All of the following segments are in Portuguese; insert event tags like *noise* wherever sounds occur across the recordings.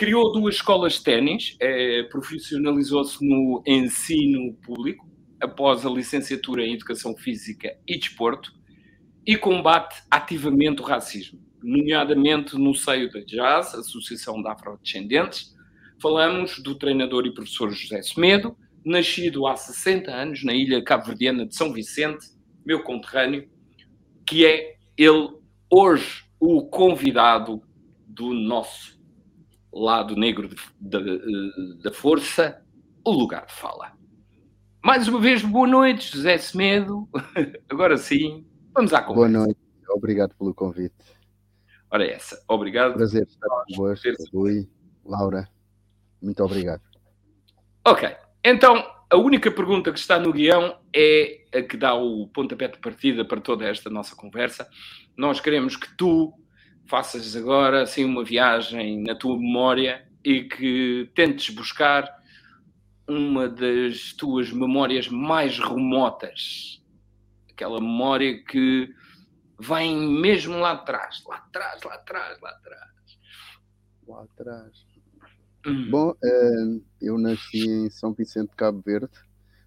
criou duas escolas de ténis, é, profissionalizou-se no ensino público, após a licenciatura em Educação Física e Desporto, e combate ativamente o racismo, nomeadamente no seio da Jazz, Associação de Afrodescendentes. Falamos do treinador e professor José Semedo, nascido há 60 anos na ilha cabo-verdiana de São Vicente, meu conterrâneo, que é ele hoje o convidado do nosso lado negro da força, o lugar de fala. Mais uma vez, boa noite, José Semedo. *laughs* Agora sim, vamos à conversa. Boa noite, obrigado pelo convite. Ora, essa, obrigado. Prazer estar convosco, Rui, Laura, muito obrigado. Ok, então a única pergunta que está no guião é a que dá o pontapé de partida para toda esta nossa conversa. Nós queremos que tu faças agora assim uma viagem na tua memória e que tentes buscar uma das tuas memórias mais remotas. Aquela memória que vem mesmo lá atrás, lá atrás, lá atrás, lá atrás. Lá atrás. Hum. Bom, uh, eu nasci em São Vicente de Cabo Verde.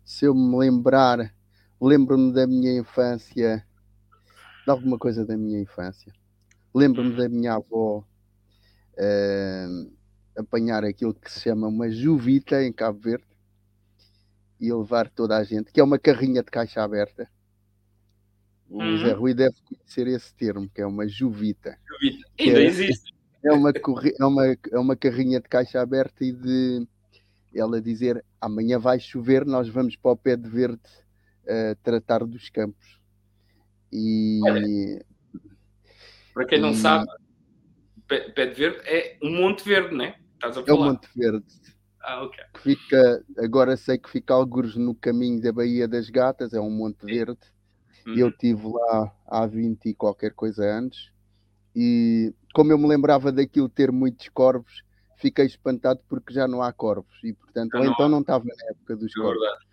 Se eu me lembrar, lembro-me da minha infância, de alguma coisa da minha infância. Lembro-me da minha avó uh, apanhar aquilo que se chama uma juvita em Cabo Verde e levar toda a gente, que é uma carrinha de caixa aberta. O uhum. Zé Rui deve conhecer esse termo, que é uma juvita. Juvita. Ainda é, existe. É uma, é, uma, é uma carrinha de caixa aberta e de ela dizer amanhã vai chover, nós vamos para o pé de verde uh, tratar dos campos. E. Olha, para quem não e... sabe, pé, pé de verde é um Monte Verde, não é? Estás a falar. É um Monte Verde. Ah, ok. Que fica, agora sei que fica alguns no caminho da Baía das Gatas, é um Monte Verde. Uhum. Eu estive lá há 20 e qualquer coisa antes. E como eu me lembrava daquilo ter muitos corvos, fiquei espantado porque já não há corvos. E portanto, ou então não estava na época dos é corvos. Verdade.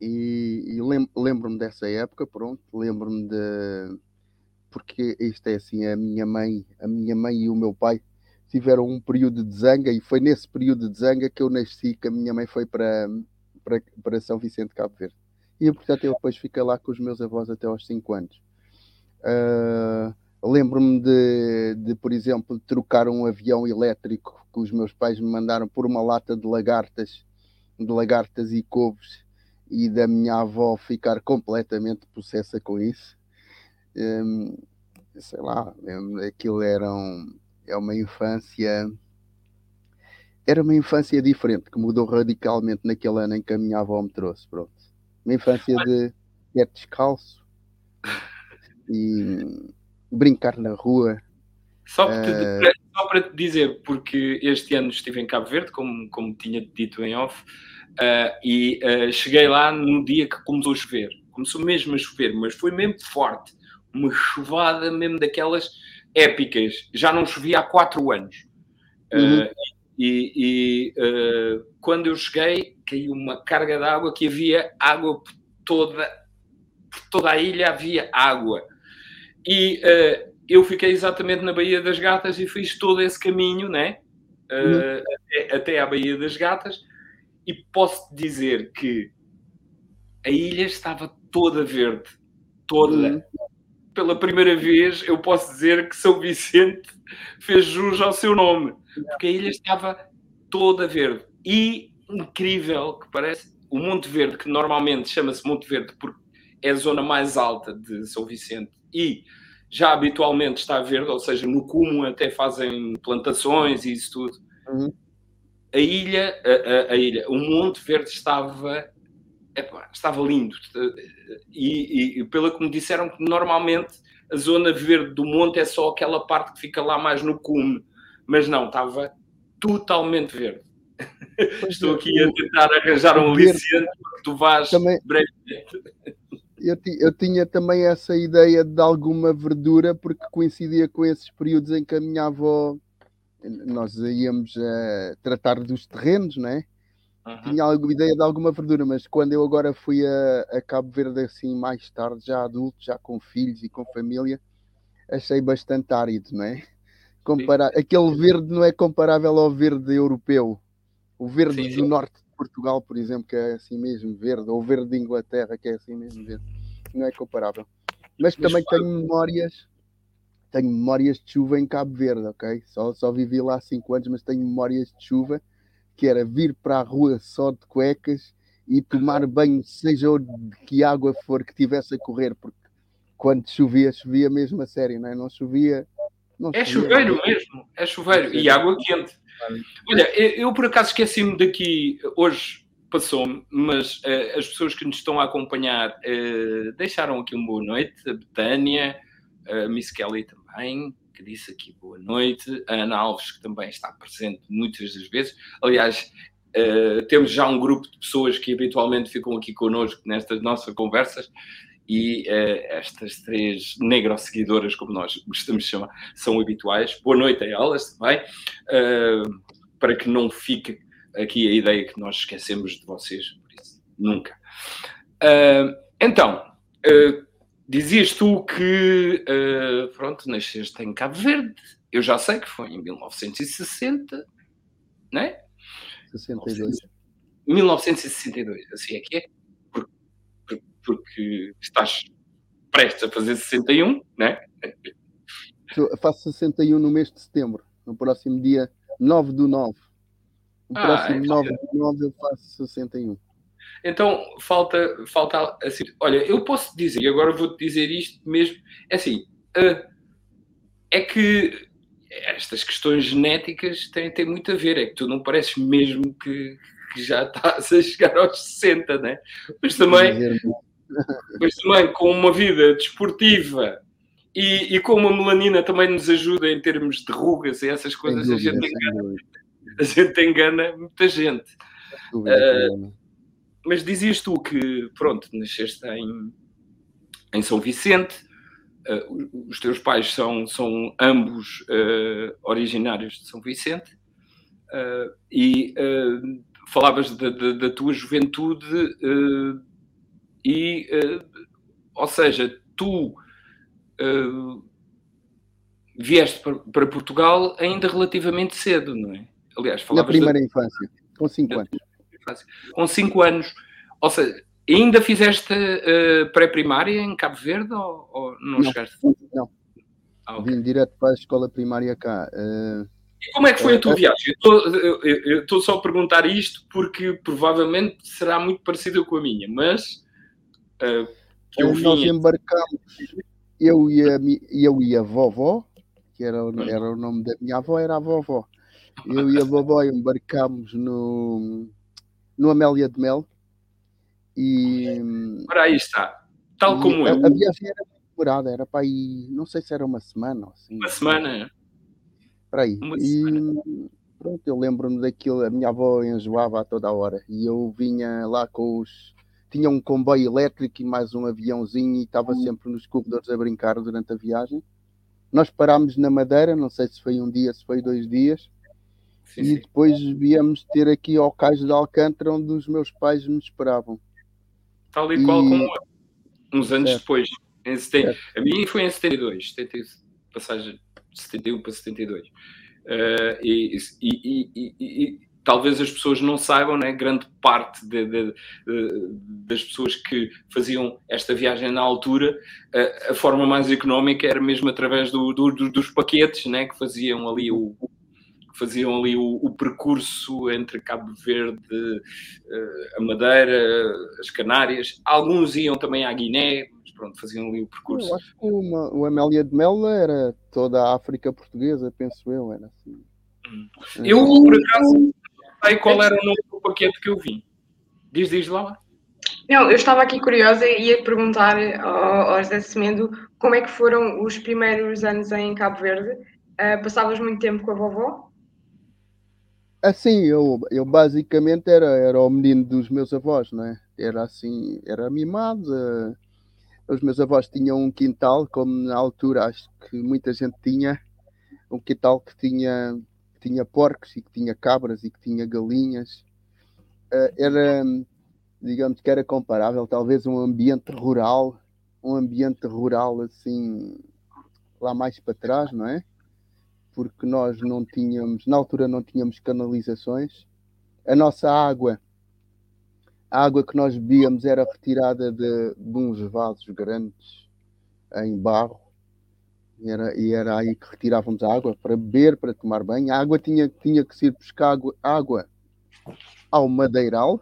E, e lembro-me dessa época, pronto, lembro-me de porque isto é assim, a minha mãe, a minha mãe e o meu pai tiveram um período de zanga e foi nesse período de zanga que eu nasci, que a minha mãe foi para, para, para São Vicente Cabo Verde. E portanto eu depois fiquei lá com os meus avós até aos 5 anos. Uh, Lembro-me de, de, por exemplo, trocar um avião elétrico que os meus pais me mandaram por uma lata de lagartas, de lagartas e couves, e da minha avó ficar completamente possessa com isso. Um, sei lá, aquilo era um, é uma infância. Era uma infância diferente, que mudou radicalmente naquele ano em que a minha avó me trouxe. Pronto. Uma infância de pé descalço e brincar na rua. Só, uh... te, só, para te dizer, porque este ano estive em Cabo Verde, como, como tinha dito em off, uh, e uh, cheguei lá no dia que começou a chover. Começou mesmo a chover, mas foi mesmo forte. Uma chuvada mesmo daquelas épicas. Já não chovia há quatro anos. Uhum. Uh, e, e uh, quando eu cheguei, caiu uma carga de água que havia água por toda, por toda a ilha, havia água. E uh, eu fiquei exatamente na Baía das Gatas e fiz todo esse caminho, né? Uhum. Até, até à Baía das Gatas. E posso dizer que a ilha estava toda verde. Toda. Uhum pela primeira vez, eu posso dizer que São Vicente fez jus ao seu nome, porque a ilha estava toda verde. E incrível que parece, o Monte Verde, que normalmente chama-se Monte Verde porque é a zona mais alta de São Vicente e já habitualmente está verde, ou seja, no cume até fazem plantações e isso tudo. Uhum. A ilha, a, a, a, ilha, o Monte Verde estava epá, estava lindo. E, e, pelo que me disseram, que normalmente a zona verde do monte é só aquela parte que fica lá mais no cume, mas não, estava totalmente verde. Estou aqui a tentar arranjar um aliciente para que tu vás também, brevemente. Eu, eu, tinha também essa ideia de alguma verdura, porque coincidia com esses períodos em que a minha avó, nós íamos a tratar dos terrenos, não é? Uhum. Tinha alguma ideia de alguma verdura, mas quando eu agora fui a, a, Cabo Verde assim mais tarde, já adulto, já com filhos e com família, achei bastante árido, não é? comparar. Aquele verde não é comparável ao verde europeu. O verde sim, sim. do norte de Portugal, por exemplo, que é assim mesmo verde, ou o verde de Inglaterra, que é assim mesmo verde. Não é comparável. Mas, também tenho memórias tenho memórias de chuva em Cabo Verde, ok? Só, só vivi lá há 5 anos, mas tenho memórias de chuva que era vir para a rua só de cuecas e tomar banho, seja de que água for que tivesse a correr, porque quando chovia, chovia mesmo a sério, não é? Não chovia. Não é chovia, chuveiro não. mesmo, é chuveiro e água quente. Olha, eu por acaso esqueci-me daqui, hoje passou-me, mas uh, as pessoas que nos estão a acompanhar uh, deixaram aqui uma boa noite, a Betânia, a Miss Kelly também, que disse aqui boa noite, a Ana Alves, que também está presente muitas das vezes. Aliás, uh, temos já um grupo de pessoas que habitualmente ficam aqui connosco nestas nossas conversas e uh, estas três negro-seguidoras, como nós gostamos de chamar, são habituais. Boa noite a elas também, uh, para que não fique aqui a ideia que nós esquecemos de vocês, por isso, nunca. então, Dizias tu que, uh, pronto, nasceste em Cabo Verde. Eu já sei que foi em 1960, não é? 62. 1962, assim é que é. Porque, porque estás prestes a fazer 61, não é? Eu faço 61 no mês de setembro, no próximo dia 9 do 9. No ah, próximo então... 9 do 9 eu faço 61. Então falta, falta assim. Olha, eu posso dizer, e agora vou-te dizer isto mesmo, é assim, uh, é que estas questões genéticas têm, têm muito a ver, é que tu não pareces mesmo que, que já estás a chegar aos 60, né? Mas também, mas também com uma vida desportiva e, e com uma melanina também nos ajuda em termos de rugas e essas coisas, dúvida, a, gente engana, a gente engana muita gente. Uh, mas dizias tu que, pronto, nasceste em, em São Vicente, uh, os teus pais são, são ambos uh, originários de São Vicente, uh, e falavas da, da, da, tua juventude, e, ou seja, tu vieste para, para, Portugal ainda relativamente cedo, não é? Aliás, falavas. Na primeira da... infância, com 5 anos com 5 anos. Ou seja, ainda fizeste uh, pré-primária em Cabo Verde ou, ou não, não, chegaste? Não. Ah, okay. Vim direto para a escola primária cá. Uh... E como é que foi a tua uh, viagem? Eu estou só a perguntar isto porque provavelmente será muito parecida com a minha, mas uh, eu nós embarcamos, eu e, a, eu e a vovó, que era, era o nome da minha avó, era a vovó. Eu e a vovó embarcamos no, no Amélia de Mel. E. Ora, aí está. Tal como a, eu. A viagem era muito demorada, era para aí, não sei se era uma semana ou assim. Uma semana? Para aí. Uma e semana. pronto, eu lembro-me daquilo, a minha avó enjoava a toda a hora e eu vinha lá com os. Tinha um comboio elétrico e mais um aviãozinho e estava hum. sempre nos corredores a brincar durante a viagem. Nós parámos na Madeira, não sei se foi um dia, se foi dois dias Sim, e depois viemos ter aqui ao Cais de Alcântara, onde os meus pais me esperavam. Tal e, e... qual como uns anos certo. depois. Em 70... A minha foi em 72, 70, passagem de 71 para 72. Uh, e, e, e, e, talvez as pessoas não saibam, né? grande parte de, de, de, das pessoas que faziam esta viagem na altura, uh, a forma mais económica era mesmo através do, do, do, dos paquetes né? que faziam ali o, faziam ali o, o, percurso entre Cabo Verde, uh, a Madeira, as Canárias. Alguns iam também à Guiné, mas pronto, faziam ali o percurso. Eu acho que uma, o Amélia de Mela era toda a África portuguesa, penso eu, era assim. Hum. Eu, por acaso, não sei qual era o nome do paquete que eu vi. Diz, diz lá. Não, eu estava aqui curiosa e ia perguntar ao, ao José Semendo como é que foram os primeiros anos em Cabo Verde. Uh, passavas muito tempo com a vovó? Assim, eu, eu basicamente era, era o menino dos meus avós, não é? Era assim, era mimado. Uh, os meus avós tinham um quintal, como na altura acho que muita gente tinha, um quintal que tinha, que tinha porcos e que tinha cabras e que tinha galinhas. Uh, era, digamos que era comparável, talvez um ambiente rural, um ambiente rural assim, lá mais para trás, não é? Porque nós não tínhamos, na altura não tínhamos canalizações. A nossa água, a água que nós bebíamos era retirada de, de uns vasos grandes em barro. E era, e era aí que retirávamos a água para beber, para tomar banho. A água tinha, tinha que se ir buscar água, água ao madeiral,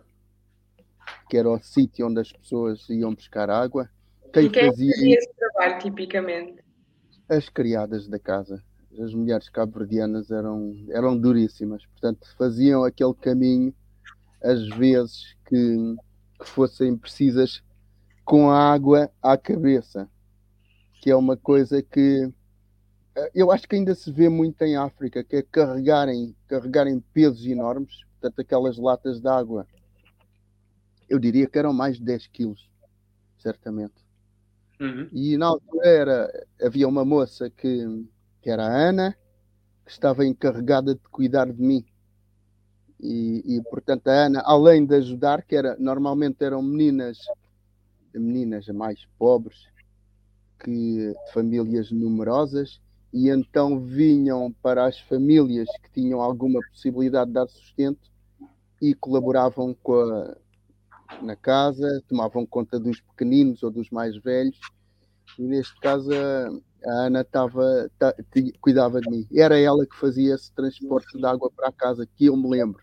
que era o sítio onde as pessoas iam buscar água. Quem, quem fazia, fazia esse trabalho tipicamente? As criadas da casa as mulheres cabo-verdianas eram, eram duríssimas, portanto faziam aquele caminho às vezes que, que, fossem precisas com a água à cabeça, que é uma coisa que eh, eu acho que ainda se vê muito em África, que é carregarem, carregarem pesos enormes, portanto aquelas latas de água, eu diria que eram mais de 10 quilos, certamente. Uhum. E na altura era, havia uma moça que que era a Ana, que estava encarregada de cuidar de mim. E, e, portanto a Ana, além de ajudar, que era normalmente eram meninas, meninas mais pobres, que de famílias numerosas, e então vinham para as famílias que tinham alguma possibilidade de dar sustento e colaboravam a, na casa, tomavam conta dos pequeninos ou dos mais velhos. E neste caso a Ana estava, cuidava de mim. Era ela que fazia esse transporte de água para a casa, que eu me lembro.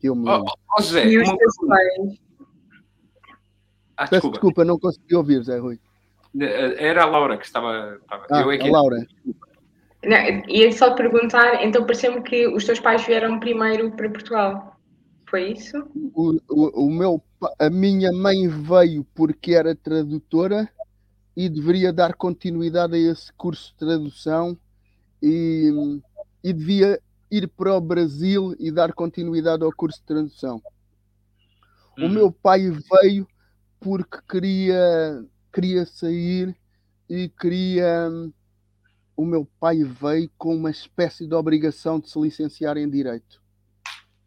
Que eu me lembro. Oh, oh Zé, e uma... ah, Peço desculpa, não consegui ouvir, Zé Rui. Era a Laura que estava. estava. Ah, eu é que... a Laura. Não, ia só perguntar, então pareceu-me que os teus pais vieram primeiro para Portugal. Foi isso? O, o, o meu, a minha mãe veio porque era tradutora e deveria dar continuidade a esse curso de tradução e, e devia ir para o Brasil e dar continuidade ao curso de tradução. Uhum. O meu pai veio porque queria, queria sair e queria. O meu pai veio com uma espécie de obrigação de se licenciar em Direito.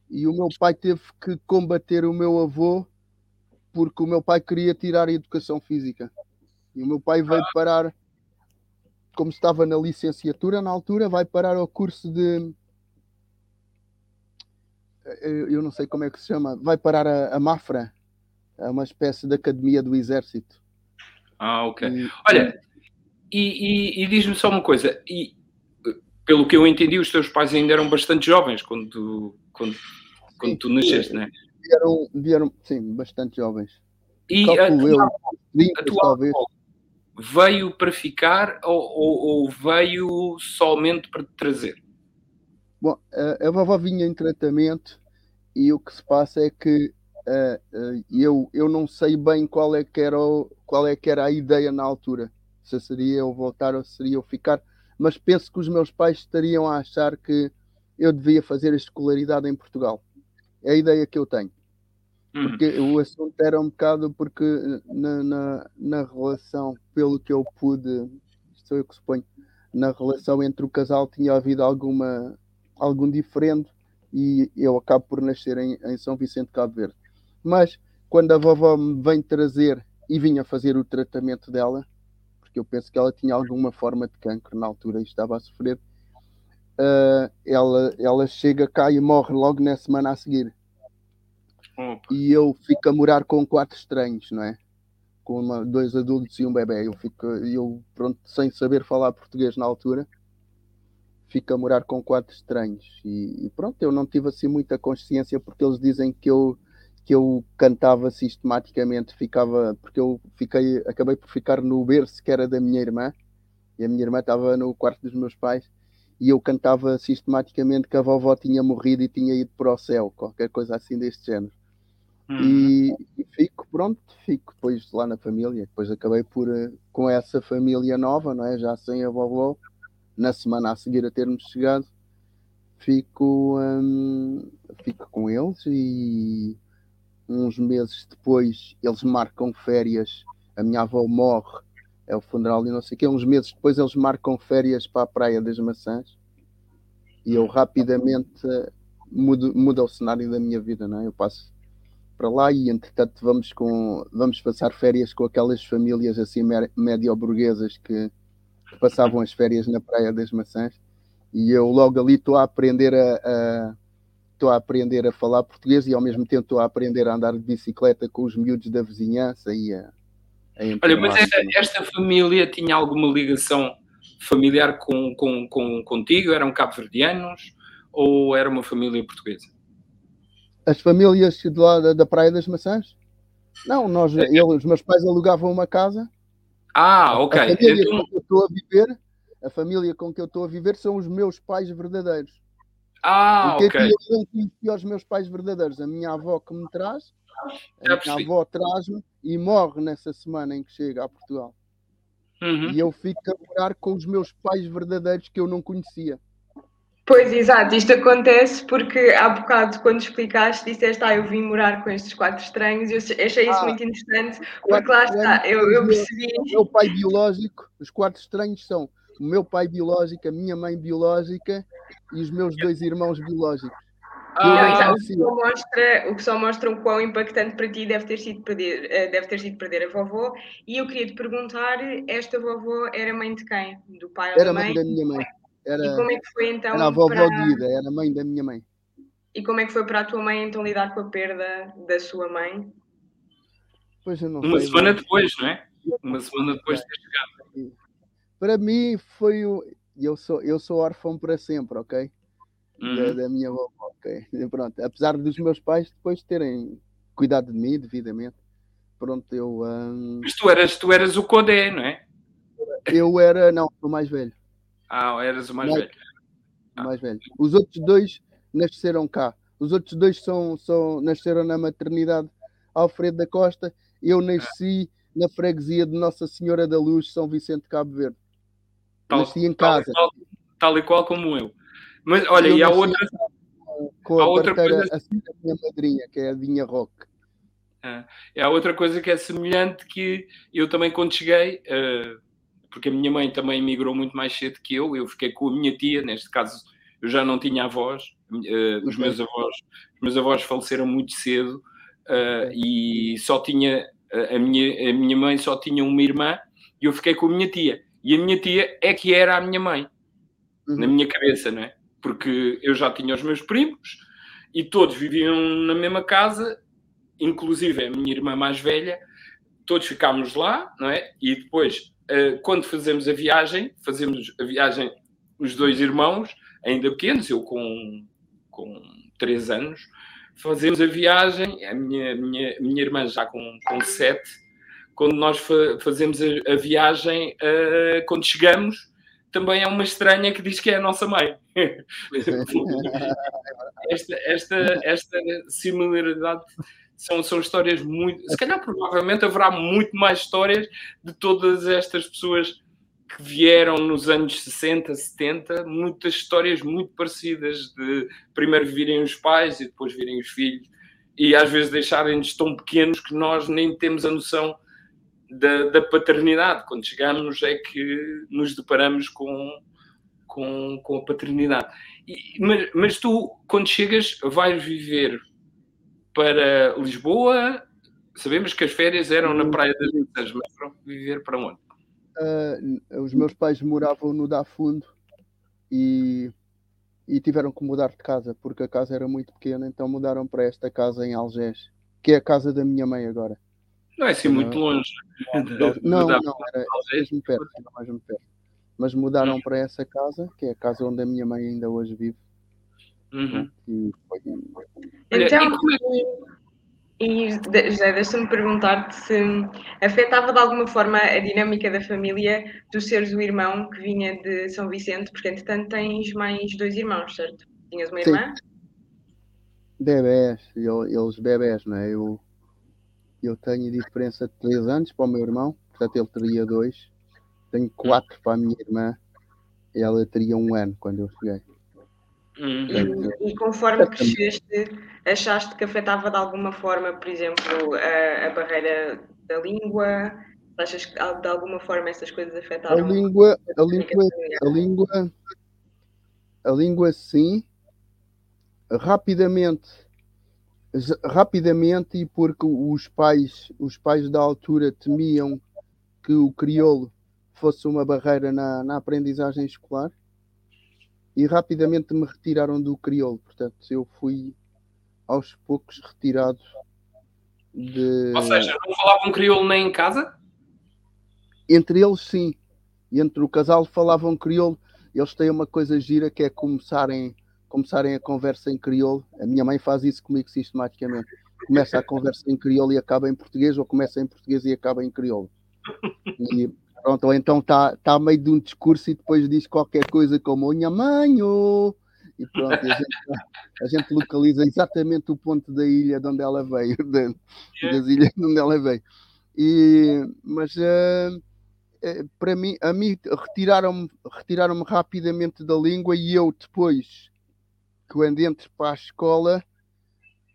E o meu pai teve que combater o meu avô porque o meu pai queria tirar a educação física. E o meu pai veio parar, como estava na licenciatura na altura, vai parar ao curso de. Eh, eu não sei como é que se chama, vai parar a, a Mafra, é uma espécie de academia do Exército. Ah, ok. E, Olha, e, e, e diz-me só uma coisa, e pelo que eu entendi, os teus pais ainda eram bastante jovens quando tu, quando, quando sim, tu nasceste, não é? Vieram, vieram, sim, bastante jovens. E Calculo a tua, eu, 30, a tua talvez. Avó, veio para ficar ou, ou, ou veio somente para trazer? Bom, a, a vovó vinha em tratamento e o que se passa é que uh, uh, eu, eu não sei bem qual é, que era o, qual é que era a ideia na altura. Se seria eu voltar ou se seria eu ficar. Mas penso que os meus pais estariam a achar que eu devia fazer a escolaridade em Portugal. É a ideia que eu tenho. Uhum. Porque o assunto era um bocado porque na, na, na relação, pelo que eu pude, isto é eu que suponho, na relação entre o casal tinha havido alguma, algum diferente e eu acabo por nascer em, em São Vicente Cabo Verde. Mas quando a vovó me vem trazer e vinha fazer o tratamento dela, porque eu penso que ela tinha alguma forma de cancro na altura e estava a sofrer, uh, ela, ela chega cá e morre logo na semana a seguir. Opa. E eu fico a morar com quatro estranhos, não é? Com uma, dois adultos e um bebê. Eu fico, eu, pronto, sem saber falar português na altura, fico a morar com quatro estranhos. E, e, pronto, eu não tive assim muita consciência porque eles dizem que eu que eu cantava sistematicamente, ficava, porque eu fiquei, acabei por ficar no berço que era da minha irmã, e a minha irmã estava no quarto dos meus pais, e eu cantava sistematicamente que a vovó tinha morrido e tinha ido para o céu, qualquer coisa assim deste género. Uhum. E, e, fico, pronto, fico depois lá na família. Depois acabei por, eh, com essa família nova, não é? já sem a vovó, na semana a seguir a termos chegado, fico, hum, fico com eles e uns meses depois eles marcam férias. A minha avó morre, é o funeral e não sei o quê. Uns meses depois eles marcam férias para a Praia das Maçãs e eu rapidamente eh, mudo, muda o cenário da minha vida, não é? Eu passo para lá e entretanto vamos com vamos passar férias com aquelas famílias assim médio-burguesas que, que, passavam as férias na Praia das Maçãs E eu logo ali estou a aprender a, a estou a aprender a falar português e ao mesmo tempo estou a aprender a andar de bicicleta com os miúdos da vizinhança e a, a Olha, mas esta, esta, família tinha alguma ligação familiar com, com, com, contigo? Eram cabo-verdianos ou era uma família portuguesa? As famílias de lá da, da Praia das Maçãs? Não, nós, é. eu, os meus pais alugavam uma casa. Ah, ok. A família então... com que eu estou a viver, a família com que eu estou a viver são os meus pais verdadeiros. Ah, Porque ok. eu não conhecia os meus pais verdadeiros. A minha avó que me traz, a minha avó traz-me e morre nessa semana em que chega a Portugal. Uhum. E eu fico a morar com os meus pais verdadeiros que eu não conhecia. Pois, exato, isto acontece porque há bocado, quando explicaste, disseste, ah, eu vim morar com estes quatro estranhos, eu achei isso ah, muito interessante, porque lá está, eu, eu percebi. O meu pai biológico, os quatro estranhos são o meu pai biológico, a minha mãe biológica e os meus dois irmãos biológicos. Ah, o, que só mostra, o que só mostra o quão impactante para ti deve ter sido perder, eh, deve ter sido perder a vovó. E eu queria te perguntar: esta vovó era mãe de quem? Do pai ou da mãe? Era mãe da minha mãe. Era, e como é que foi então? Era a vovó para... Guida, era mãe da minha mãe. E como é que foi para a tua mãe então lidar com a perda da sua mãe? Pois eu não Uma sei, semana depois, não é? Uma semana depois de ter chegado. Para mim foi o. Eu sou, eu sou órfão para sempre, ok? Uhum. Da, da, minha vovó, ok? E pronto, apesar dos meus pais depois terem cuidado de mim devidamente, pronto, eu. Um... Mas tu eras, tu eras o Codé, não é? Eu era, não, o mais velho. Ah, eras o mais, velho. Ah. mais velho. Os outros dois nasceram cá. Os outros dois são, são, nasceram na maternidade Alfredo da Costa. Eu nasci ah. na freguesia de Nossa Senhora da Luz, São Vicente de Cabo Verde. Tal, nasci em casa. Tal, tal, e qual como eu. Mas olha, eu e há outra. Com a, a outra coisa... assim da minha madrinha, que é a Dinha Rock. É a outra coisa que é semelhante que eu também quando cheguei, uh, porque a minha mãe também migrou muito mais cedo que eu. Eu fiquei com a minha tia, neste caso eu já não tinha avós, uh, os meus avós, os meus avós faleceram muito cedo uh, e só tinha a minha, a minha mãe só tinha uma irmã e eu fiquei com a minha tia. E a minha tia é que era a minha mãe, uhum. na minha cabeça, não é? Porque eu já tinha os meus primos e todos viviam na mesma casa, inclusive a minha irmã mais velha, todos ficámos lá, não é? E depois quando fazemos a viagem, fazemos a viagem os dois irmãos, ainda pequenos, eu com, com três anos, fazemos a viagem, a minha, minha, minha irmã já com, com sete, quando nós fa fazemos a, a viagem, uh, quando chegamos, também é uma estranha que diz que é a nossa mãe. *laughs* esta, esta, esta similaridade são, são histórias muito. Se calhar, provavelmente, haverá muito mais histórias de todas estas pessoas que vieram nos anos 60, 70, muitas histórias muito parecidas de primeiro virem os pais e depois virem os filhos, e às vezes deixarem-nos tão pequenos que nós nem temos a noção da, da, paternidade. Quando chegamos é que nos deparamos com, com, com a paternidade. E, mas, mas tu, quando chegas, vais viver para Lisboa. Sabemos que as férias eram na Praia das Mitas, mas foram viver para onde? Uh, os meus pais moravam no Dafundo e, e tiveram que mudar de casa porque a casa era muito pequena, então mudaram para esta casa em Algés, que é a casa da minha mãe agora. Não é assim muito longe. Não, não, era, mesmo perto, era mesmo perto. Mas mudaram hum. para essa casa, que é a casa onde a minha mãe ainda hoje vive. Uhum. E. Então, e José, deixa-me perguntar-te se afetava de alguma forma a dinâmica da família tu seres o irmão que vinha de São Vicente, porque entretanto tens mais dois irmãos, certo? Tinhas uma irmã? Sim. Bebés, eles bebés, não é? Eu, eu tenho diferença de 3 anos para o meu irmão, portanto ele teria dois. Tenho quatro para a minha irmã, ela teria um ano quando eu cheguei. Uhum. E, e, conforme cresceste, achaste que afetava de alguma forma, por exemplo, a, a barreira da língua? Achas que de alguma forma essas coisas afetaram? A língua, a língua, a língua, a língua sim, rapidamente, rapidamente e porque os pais, os pais da altura temiam que o crioulo fosse uma barreira na, na aprendizagem escolar e rapidamente me retiraram do crioulo. Portanto, eu fui aos poucos retirado de. Ou seja, não falavam crioulo nem em casa? Entre eles, sim. Entre o casal falavam crioulo. Eles têm uma coisa gira que é começarem, começarem a conversa em crioulo. A minha mãe faz isso comigo sistematicamente. Começa a conversa em crioulo e acaba em português, ou começa em português e acaba em crioulo. E pronto, ou então está tá a meio de um discurso e depois diz qualquer coisa como Minha mãe, oh! e pronto, a gente, a gente, localiza exatamente o ponto da ilha de onde ela veio, *laughs* de, das ilhas de onde ela veio. E, mas uh, para mim, a mim retiraram-me retiraram rapidamente da língua e eu depois, quando entro para a escola,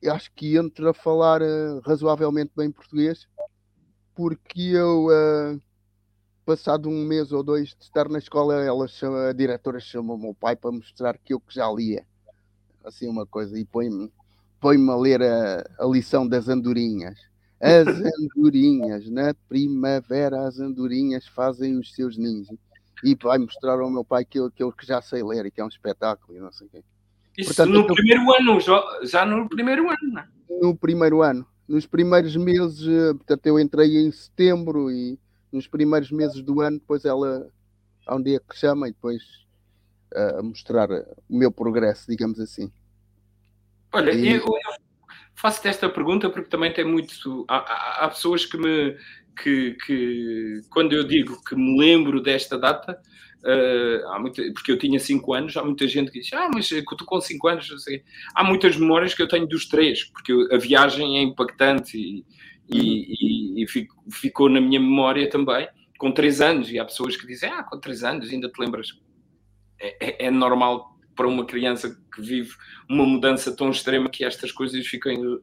acho que entro a falar uh, razoavelmente bem português, porque eu, uh, passado um mês ou dois de estar na escola, ela chama, a diretora chamou o meu pai para mostrar que eu que já lia, assim uma coisa, e põe-me põe a ler a, a lição das andorinhas as *laughs* andorinhas, na primavera, as andorinhas fazem os seus ninhos. E vai mostrar ao meu pai que eu, que eu que já sei ler e que é um espetáculo e não sei o quê. Isso Portanto, no primeiro ano, já no primeiro ano, não é? No primeiro ano. Nos primeiros meses, eh, portanto, eu entrei em setembro e nos primeiros meses do ano, depois ela há um dia que chama e depois uh, a mostrar o meu progresso, digamos assim. Olha, e... eu, eu faço-te esta pergunta porque também tem muito. Há, há, pessoas que me. Que, que, quando eu digo que me lembro desta data, uh, há muita, porque eu tinha 5 anos, há muita gente que diz: Ah, mas tu com 5 anos, não sei. Há muitas memórias que eu tenho dos três, porque a viagem é impactante e, e, e, e ficou na minha memória também, com 3 anos. E há pessoas que dizem: Ah, com 3 anos ainda te lembras. É, é, é normal para uma criança que vive uma mudança tão extrema que estas coisas fiquem uh,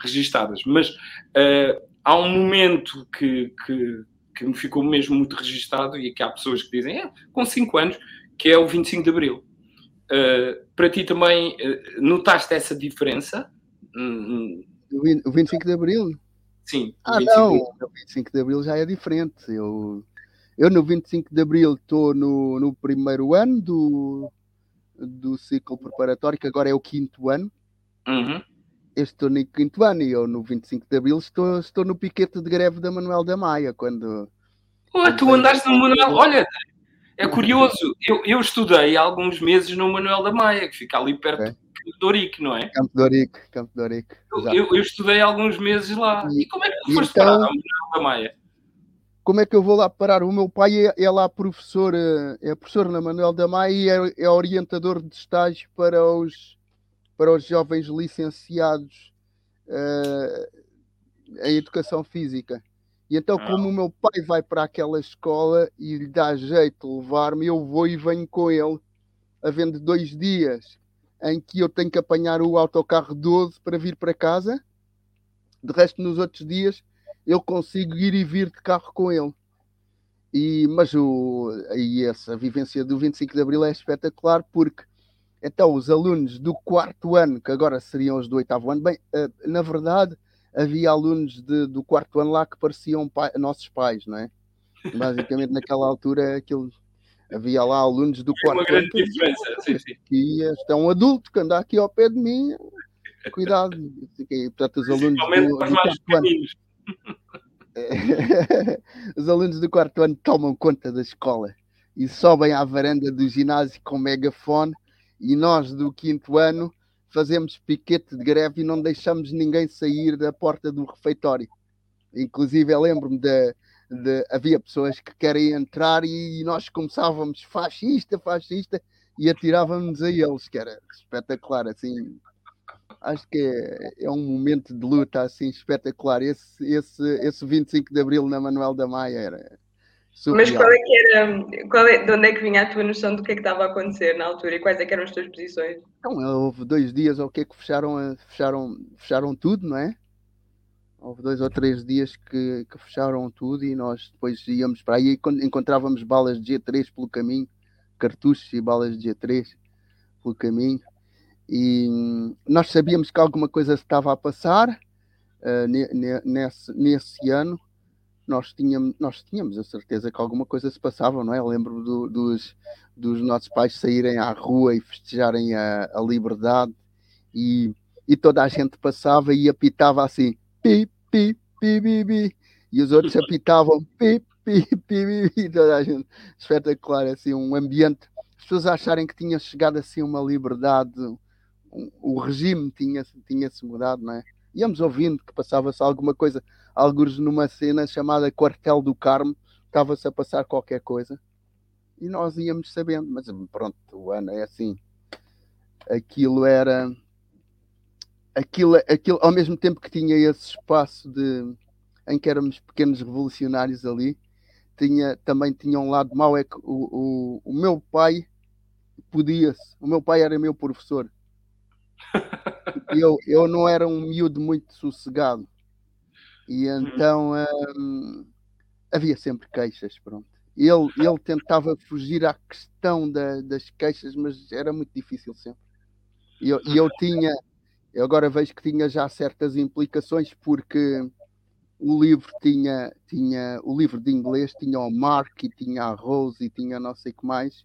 registadas. Mas uh, há um momento que, que, que, me ficou mesmo muito registado e que há pessoas que dizem, é, com 5 anos, que é o 25 de Abril. Uh, para ti também notaste essa diferença? O 25 de Abril? Sim. Ah, não, o 25 de Abril já é diferente. Eu, eu no 25 de Abril estou no, no primeiro ano do, do ciclo preparatório, que agora é o quinto ano. Uhum. Eu estou no quinto ano e eu no 25 de Abril estou, estou no piquete de greve da Manuel da Maia, quando... Pô, tu andaste no Manuel... Olha, é curioso, eu, eu estudei alguns meses no Manuel da Maia, que fica ali perto é. Ourique, não é? Campo Ourique, Campo Ourique. Eu, eu, eu, estudei alguns meses lá. E, e como é que foste então, parar ao Manuel da Maia? como é que eu vou lá parar? O meu pai é, é lá professor, eh, é professor na Manuel da Maia e é, é, orientador de estágio para os, para os jovens licenciados uh, em educação física. E então, ah. como o meu pai vai para aquela escola e lhe dá jeito de levar-me, eu vou e venho com ele, havendo dois dias em que eu tenho que apanhar o autocarro 12 para vir para casa. De resto, nos outros dias, eu consigo ir e vir de carro com ele. E, mas o, aí essa vivência do 25 de Abril é espetacular porque então os alunos do quarto ano, que agora seriam os do oitavo ano, bem, eh, na verdade havia alunos de, do quarto ano lá que pareciam pai, nossos pais, não é? Basicamente naquela altura aquilo, havia lá alunos do quarto uma grande ano. Que é um adulto que anda aqui ao pé de mim, cuidado. Portanto, os alunos do, do quarto ano *laughs* Os alunos do quarto ano tomam conta da escola e sobem à varanda do ginásio com megafone e nós do quinto ano fazemos piquete de greve e não deixamos ninguém sair da porta do refeitório. Inclusive, eu lembro-me de, de, havia pessoas que querem entrar e nós começávamos fascista, fascista e atirávamos a eles, que era espetacular, assim, acho que é, é, um momento de luta assim espetacular. Esse, esse, esse 25 de Abril na Manuel da Maia era. Surreal. Mas qual é que era, qual é, de onde é que vinha a tua noção do que é que estava a acontecer na altura e quais é que eram as tuas posições? Então, houve dois dias ao que é que fecharam, fecharam, fecharam tudo, não é? Houve dois ou três dias que, que fecharam tudo e nós depois íamos para aí e encontrávamos balas de G3 pelo caminho, cartuchos e balas de G3 pelo caminho e nós sabíamos que alguma coisa estava a passar uh, nesse, nesse ano, nós tínhamos, nós tínhamos a certeza que alguma coisa se passava, não é? Eu lembro do, dos, dos nossos pais saírem à rua e festejarem a, a liberdade e, e toda a gente passava e apitava assim, pi, pi, pi, pi, pi, e os outros apitavam, pi, pi, pi, pi, toda a gente, espetacular, assim, um ambiente, as pessoas acharem que tinha chegado assim uma liberdade, um, o regime tinha, tinha-se mudado, não é? Íamos ouvindo que passava-se alguma coisa, alguns numa cena chamada Quartel do Carmo, estava-se a passar qualquer coisa. E nós íamos sabendo, mas pronto, o ano é assim. Aquilo era aquilo, aquilo ao mesmo tempo que tinha esse espaço de em que éramos pequenos revolucionários ali, tinha, também tinha um lado mau, é que o, o, o meu pai podia-se, o meu pai era meu professor. *laughs* eu, eu não era um miúdo muito sossegado. E uhum. então hum, havia sempre queixas, pronto. Ele, ele tentava fugir à questão da, das queixas, mas era muito difícil sempre. E eu, eu tinha, eu agora vejo que tinha já certas implicações, porque o livro tinha, tinha o livro de inglês tinha o Mark e tinha a Rose e tinha não sei o que mais.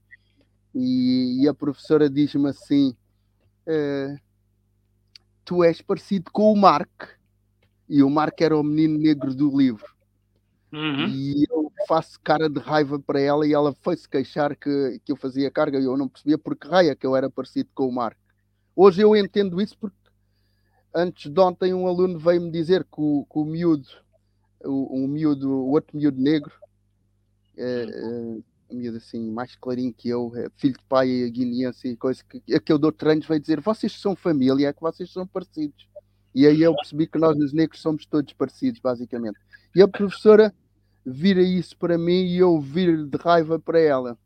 E, e a professora diz-me assim: eh, Tu és parecido com o Mark. E o Mark era o menino negro do livro. Uhum. E eu faço cara de raiva para ela e ela foi-se queixar que, que eu fazia carga e eu não percebia porque raia que eu era parecido com o Marco. Hoje eu entendo isso porque antes de ontem um aluno veio-me dizer que o, que o miúdo, o, miúdo, o outro miúdo negro, é, é, um miúdo assim, mais clarinho que eu, é filho de pai guineense e coisa que, que eu dou treinos, veio dizer: vocês são família, é que vocês são parecidos. E aí eu percebi que nós, os negros, somos todos parecidos, basicamente. E a professora vira isso para mim e eu viro de raiva para ela.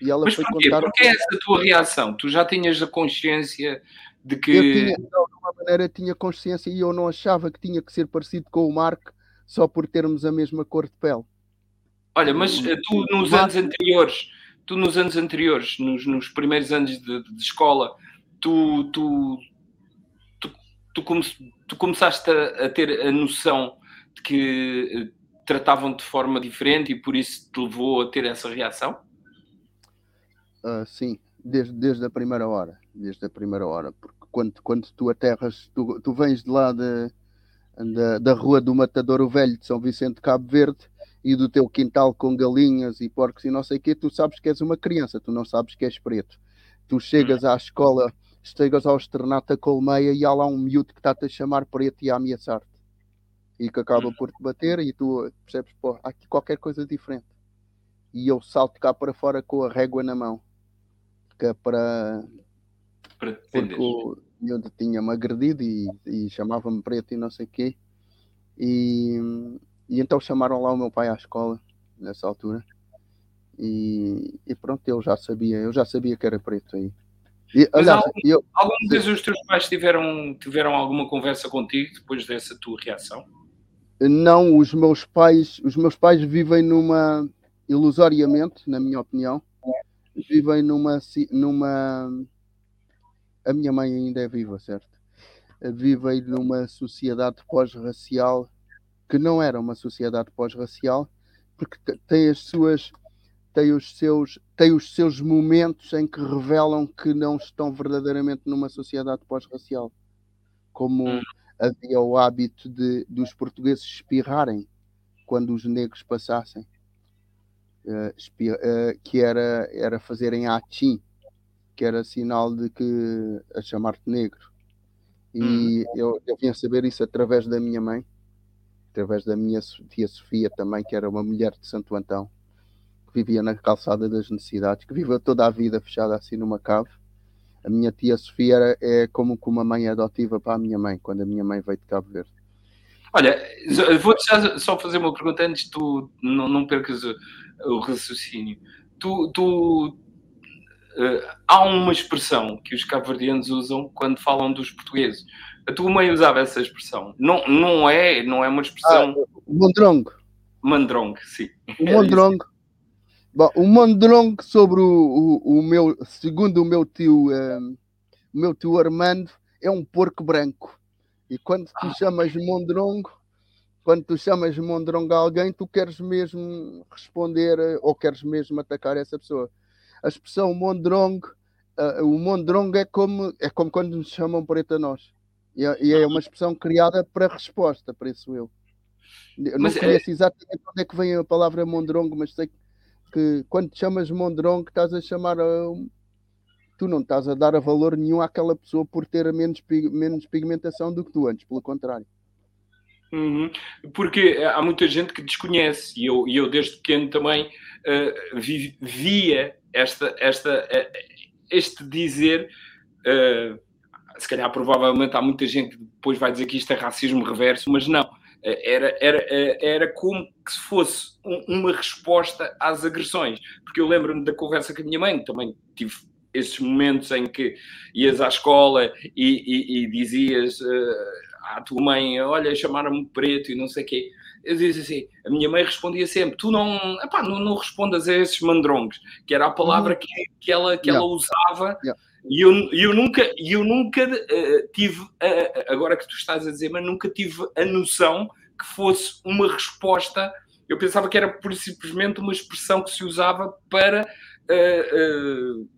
E ela Mas foi porquê? contar. Porquê essa tua reação? Tu já tinhas a consciência de que. Eu tinha, de alguma maneira, tinha consciência e eu não achava que tinha que ser parecido com o Marco só por termos a mesma cor de pele. Olha, mas eh, tu nos anos anteriores, tu nos anos anteriores, nos, nos primeiros anos de, de escola, tu, tu, tu, come, tu começaste a, a, ter a noção de que eh, tratavam de forma diferente e por isso te levou a ter essa reação? Uh, sim, desde, desde a primeira hora. Desde a primeira hora. Porque quando, quando tu aterras, tu, tu vens de lá de, de, da rua do Matadouro Velho de São Vicente de Cabo Verde e do teu quintal com galinhas e porcos e não sei o quê, tu sabes que és uma criança, tu não sabes que és preto. Tu chegas hum. à escola chegas ao externato a colmeia e há lá um miúdo que está-te a chamar preto e a ameaçar-te. E que acaba por te bater e tu percebes, pô, há aqui qualquer coisa diferente. E eu salto cá para fora com a régua na mão. É para... porque o miúdo tinha-me agredido e, e chamava-me preto e não sei o quê. E, e então chamaram lá o meu pai à escola, nessa altura. E, e pronto, eu já sabia, eu já sabia que era preto aí. E, aliás, algum, eu, dos teus pais tiveram, tiveram alguma conversa contigo depois dessa tua reação? Não, os meus pais, os meus pais vivem numa ilusoriamente, na minha opinião, vivem numa numa a minha mãe ainda é viva, certo? Vivem numa sociedade pós-racial que não era uma sociedade pós-racial, porque tem as suas tem os seus tem os seus momentos em que revelam que não estão verdadeiramente numa sociedade pós-racial, como hum. havia o hábito de dos portugueses espirrarem quando os negros passassem, uh, que era era fazerem atim, que era sinal de que a chamar-te negro. E hum. eu, eu vinha saber isso através da minha mãe, através da minha tia Sofia também, que era uma mulher de Santo Antão que vivia na calçada das necessidades, que viveu toda a vida fechada assim numa cave. A minha tia Sofia era, é como uma mãe adotiva para a minha mãe, quando a minha mãe veio de Cabo Verde. Olha, vou deixar só fazer uma pergunta antes tu não, não percas o, o raciocínio. Tu, tu uh, há uma expressão que os cabo-verdianos usam quando falam dos portugueses. A tua mãe usava essa expressão. Não, não, é, não é uma expressão. Ah, mondrongo. Mandrong, sim. O mondrongo Bom, o Mondrongo sobre o, o, o, meu, segundo o meu tio, um, ehm, o meu tio Armando, é um porco branco. E quando tu ah. chamas Mondrongo, quando tu chamas mondrongo a alguém, tu queres mesmo responder eh, ou queres mesmo atacar essa pessoa. A expressão mondrongo, uh, o mondrongo é como, é como quando nos chamam preto a nós. E é, e é uma expressão criada para resposta, isso eu. eu não mas, é conheço é... exatamente onde é que vem a palavra mondrongo, mas sei que quando te chamas mondrongo estás a chamar a, tu não estás a dar a valor nenhum àquela pessoa por ter menos, menos pigmentação do que tu antes, pelo contrário. Uhum. Porque há muita gente que desconhece, e eu, e eu desde pequeno também uh, vi, via esta, esta, uh, este dizer. Uh, se calhar, provavelmente, há muita gente que depois vai dizer que isto é racismo reverso, mas não. Era, era, era como que se fosse uma resposta às agressões. Porque eu lembro-me da conversa com a minha mãe, também tive esses momentos em que ias à escola e, e, e dizias uh, à tua mãe, olha, chamaram-me preto e não sei o quê. Eu dizia assim, a minha mãe respondia sempre, tu não, epá, não, não respondas a esses mandrongos, que era a palavra uhum. que, que, ela, que yeah. ela usava. Yeah. E eu, eu nunca, eu nunca uh, tive, uh, agora que tu estás a dizer, mas nunca tive a noção que fosse uma resposta. Eu pensava que era simplesmente uma expressão que se usava para uh,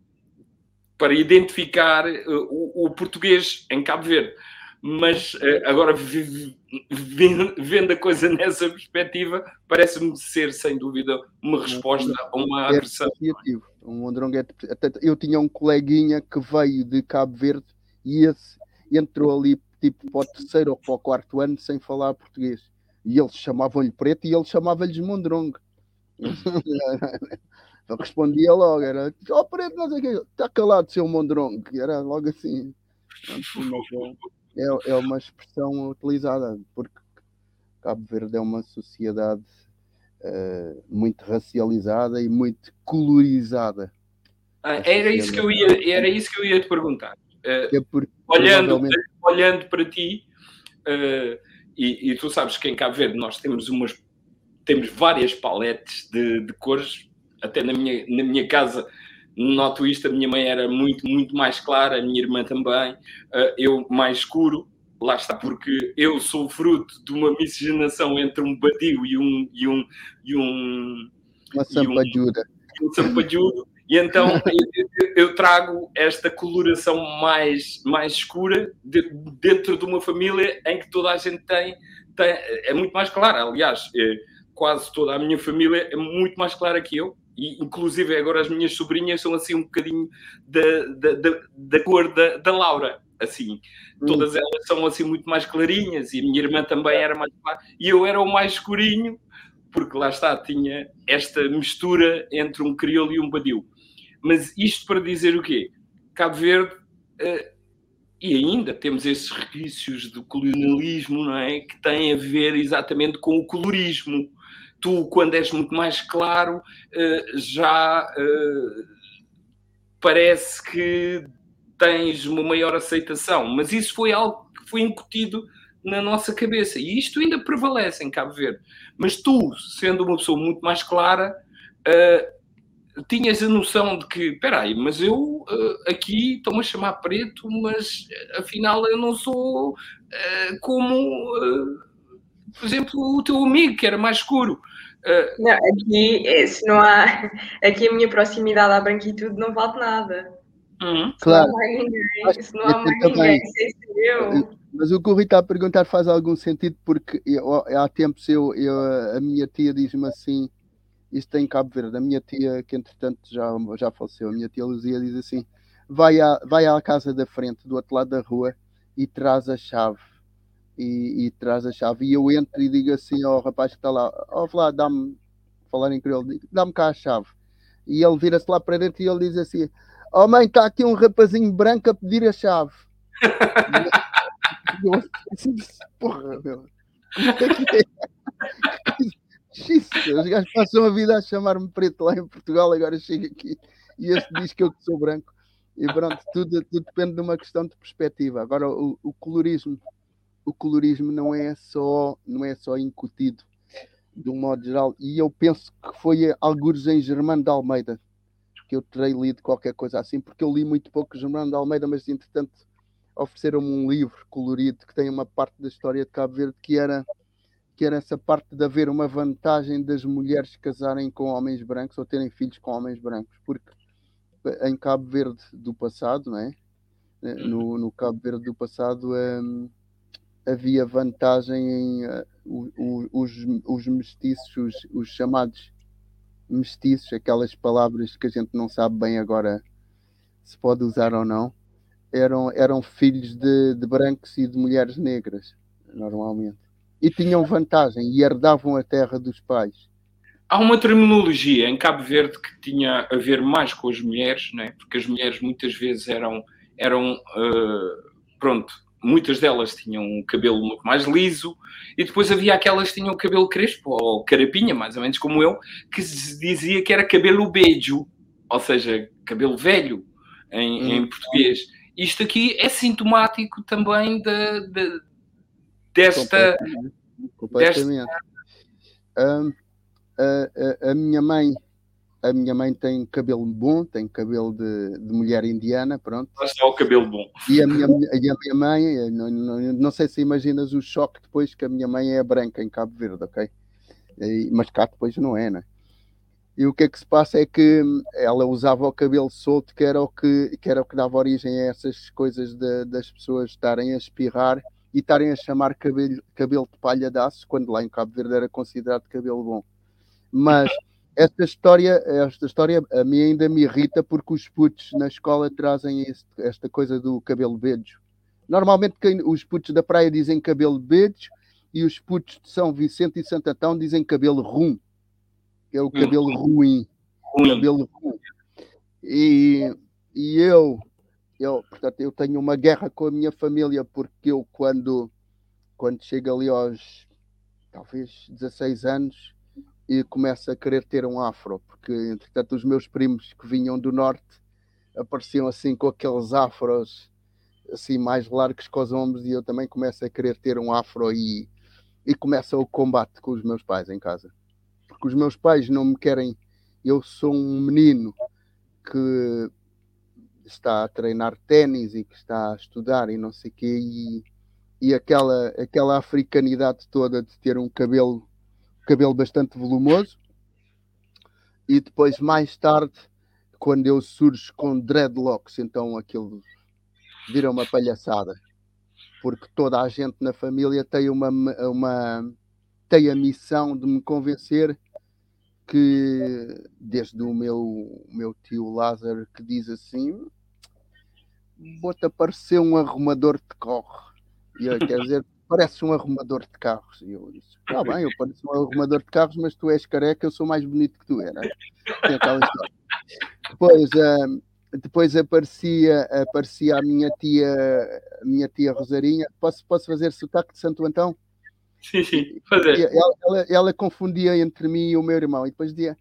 para identificar uh, o, o, português em Cabo Verde. Mas uh, agora, vendo a coisa *laughs* nessa perspectiva, parece-me ser, sem dúvida, uma resposta a uma é agressão. Um andronguete. Eu tinha um coleguinha que veio de Cabo Verde e esse entrou ali tipo para o terceiro ou para o quarto ano sem falar português. E eles chamavam-lhe preto e ele chamava-lhes mondrongo. *laughs* Eu respondia logo, era ó oh, preto, não sei o quê, está calado, seu mondrongo, era logo assim. É, é uma expressão utilizada, porque Cabo Verde é uma sociedade uh, muito racializada e muito colorizada. Ah, era, isso que eu ia, era isso que eu ia te perguntar. Uh, é porque, olhando, provavelmente... olhando para ti, uh, e, e, tu sabes que em Cabo Verde nós temos umas temos várias paletes de, de cores até na minha, na minha casa noto isto, a minha mãe era muito, muito mais clara, a minha irmã também, uh, eu mais escuro, lá está, porque eu sou fruto de uma miscigenação entre um badio e um... E um, e um uma sampajuda. E um, um e então *laughs* eu, eu, trago esta coloração mais, mais escura de, dentro de uma família em que toda a gente tem, tem é muito mais clara, aliás... É, quase toda a minha família é muito mais clara que eu, e inclusive agora as minhas sobrinhas são assim um bocadinho da, da, da, da cor da, da Laura, assim, hum. todas elas são assim muito mais clarinhas, e a minha irmã também era mais clara, e eu era o mais escurinho, porque lá está, tinha esta mistura entre um crioulo e um badio. Mas isto para dizer o quê? Cabo Verde, uh, e ainda temos esses resquícios do colonialismo, não é? Que têm a ver exatamente com o colorismo tu, quando és muito mais claro, eh, já eh, parece que tens uma maior aceitação. Mas isso foi algo que foi incutido na nossa cabeça. E isto ainda prevalece em Cabo Verde. Mas tu, sendo uma pessoa muito mais clara, uh, tinhas a noção de que, espera aí, mas eu uh, aqui estou-me a chamar preto, mas afinal eu não sou uh, como, por exemplo, o teu amigo, que era mais escuro. Uh, não, aqui, é, se não há, aqui a minha proximidade à branquitude não vale nada. Uhum. Claro. Se não há mais ninguém, se não há mais ninguém, sei se eu. Mas o que o Rui está a perguntar faz algum sentido, porque eu, há tempos eu, eu, a minha tia diz-me assim: isto tem Cabo Verde. A minha tia, que entretanto já, já faleceu, a minha tia Luzia diz assim: vai à, vai à casa da frente, do outro lado da rua, e traz a chave e, e, traz a chave. E eu entro e digo assim ao rapaz que está lá: Ó, oh, dá-me, falar em crioulo, dá-me cá a chave. E ele vira-se lá para dentro e ele diz assim: Oh, mãe, está aqui um rapazinho branco a pedir a chave. e *laughs* eu assim, porra, meu. Os gajos passam a vida a chamar-me preto lá em Portugal, agora chego aqui e este diz que eu sou branco. E pronto, tudo, tudo depende de uma questão de perspectiva. Agora, o, o colorismo o colorismo não é só não é só incutido de um modo geral e eu penso que foi alguns em Germano de Almeida que eu terei lido qualquer coisa assim porque eu li muito pouco Germano de Almeida mas entretanto ofereceram-me um livro colorido que tem uma parte da história de Cabo Verde que era que era essa parte de haver uma vantagem das mulheres casarem com homens brancos ou terem filhos com homens brancos, porque em Cabo Verde do passado, não é? No, no Cabo Verde do passado um, havia vantagem em uh, os, os mestiços, os, os chamados mestiços, aquelas palavras que a gente não sabe bem agora se pode usar ou não, eram, eram filhos de, de brancos e de mulheres negras, normalmente. E tinham vantagem e herdavam a terra dos pais. Há uma terminologia em Cabo Verde que tinha a ver mais com as mulheres, né? porque as mulheres muitas vezes eram, eram uh, pronto, muitas delas tinham um cabelo muito mais liso, e depois havia aquelas que tinham cabelo crespo, ou carapinha, mais ou menos como eu, que se dizia que era cabelo beijo, ou seja, cabelo velho em, hum. em português. Isto aqui é sintomático também de, de desta. Completamente. Completamente. Desta... Um, a, a, a minha mãe a minha mãe tem cabelo bom, tem cabelo de, de mulher indiana, pronto. Só o cabelo bom. E a minha, e a minha mãe, não, não, não, sei se imaginas o choque depois que a minha mãe é branca em Cabo Verde, ok? E, mas cá depois não é, né? E o que é que se passa é que ela usava o cabelo solto, que era o que, que, era o que dava origem a essas coisas de, das pessoas estarem a espirrar e estarem a chamar cabelo, cabelo de palha de aço, quando lá em Cabo Verde era considerado cabelo bom. Mas esta história, esta história a mim ainda me irrita porque os putos na escola trazem este, esta coisa do cabelo bejo. Normalmente quem, os putos da praia dizem cabelo bejo e os putos de São Vicente e Santo Antão dizem cabelo rum. É o cabelo hum. ruim. ruim. Cabelo ruim. E, e eu, eu, portanto, eu tenho uma guerra com a minha família porque eu quando, quando chego ali aos talvez 16 anos e começo a querer ter um afro, porque entretanto os meus primos que vinham do norte apareciam assim com aqueles afros assim mais largos que os ombros e eu também começo a querer ter um afro e, e começa o combate com os meus pais em casa. Porque os meus pais não me querem, eu sou um menino que está a treinar ténis e que está a estudar e não sei o quê e, e aquela, aquela africanidade toda de ter um cabelo cabelo bastante volumoso. E depois, mais tarde, quando eu surjo com dreadlocks, então aquilo vira uma palhaçada. Porque toda a gente na família tem uma, uma tem a missão de me convencer que desde o meu, meu tio Lázaro que diz assim vou-te aparecer um arrumador de corre. E eu, quer dizer, parece um arrumador de carros. E eu disse, está bem, eu pareço um arrumador de carros, mas tu és careca, eu sou mais bonito que tu era. Tem aquela história. Depois, uh, depois aparecia, aparecia a minha tia, a minha tia Rosarinha. Posso, posso fazer sotaque de Santo Antão? Sim, sim, fazer. Ela, ela, ela, confundia entre mim e o meu irmão, e depois dizia: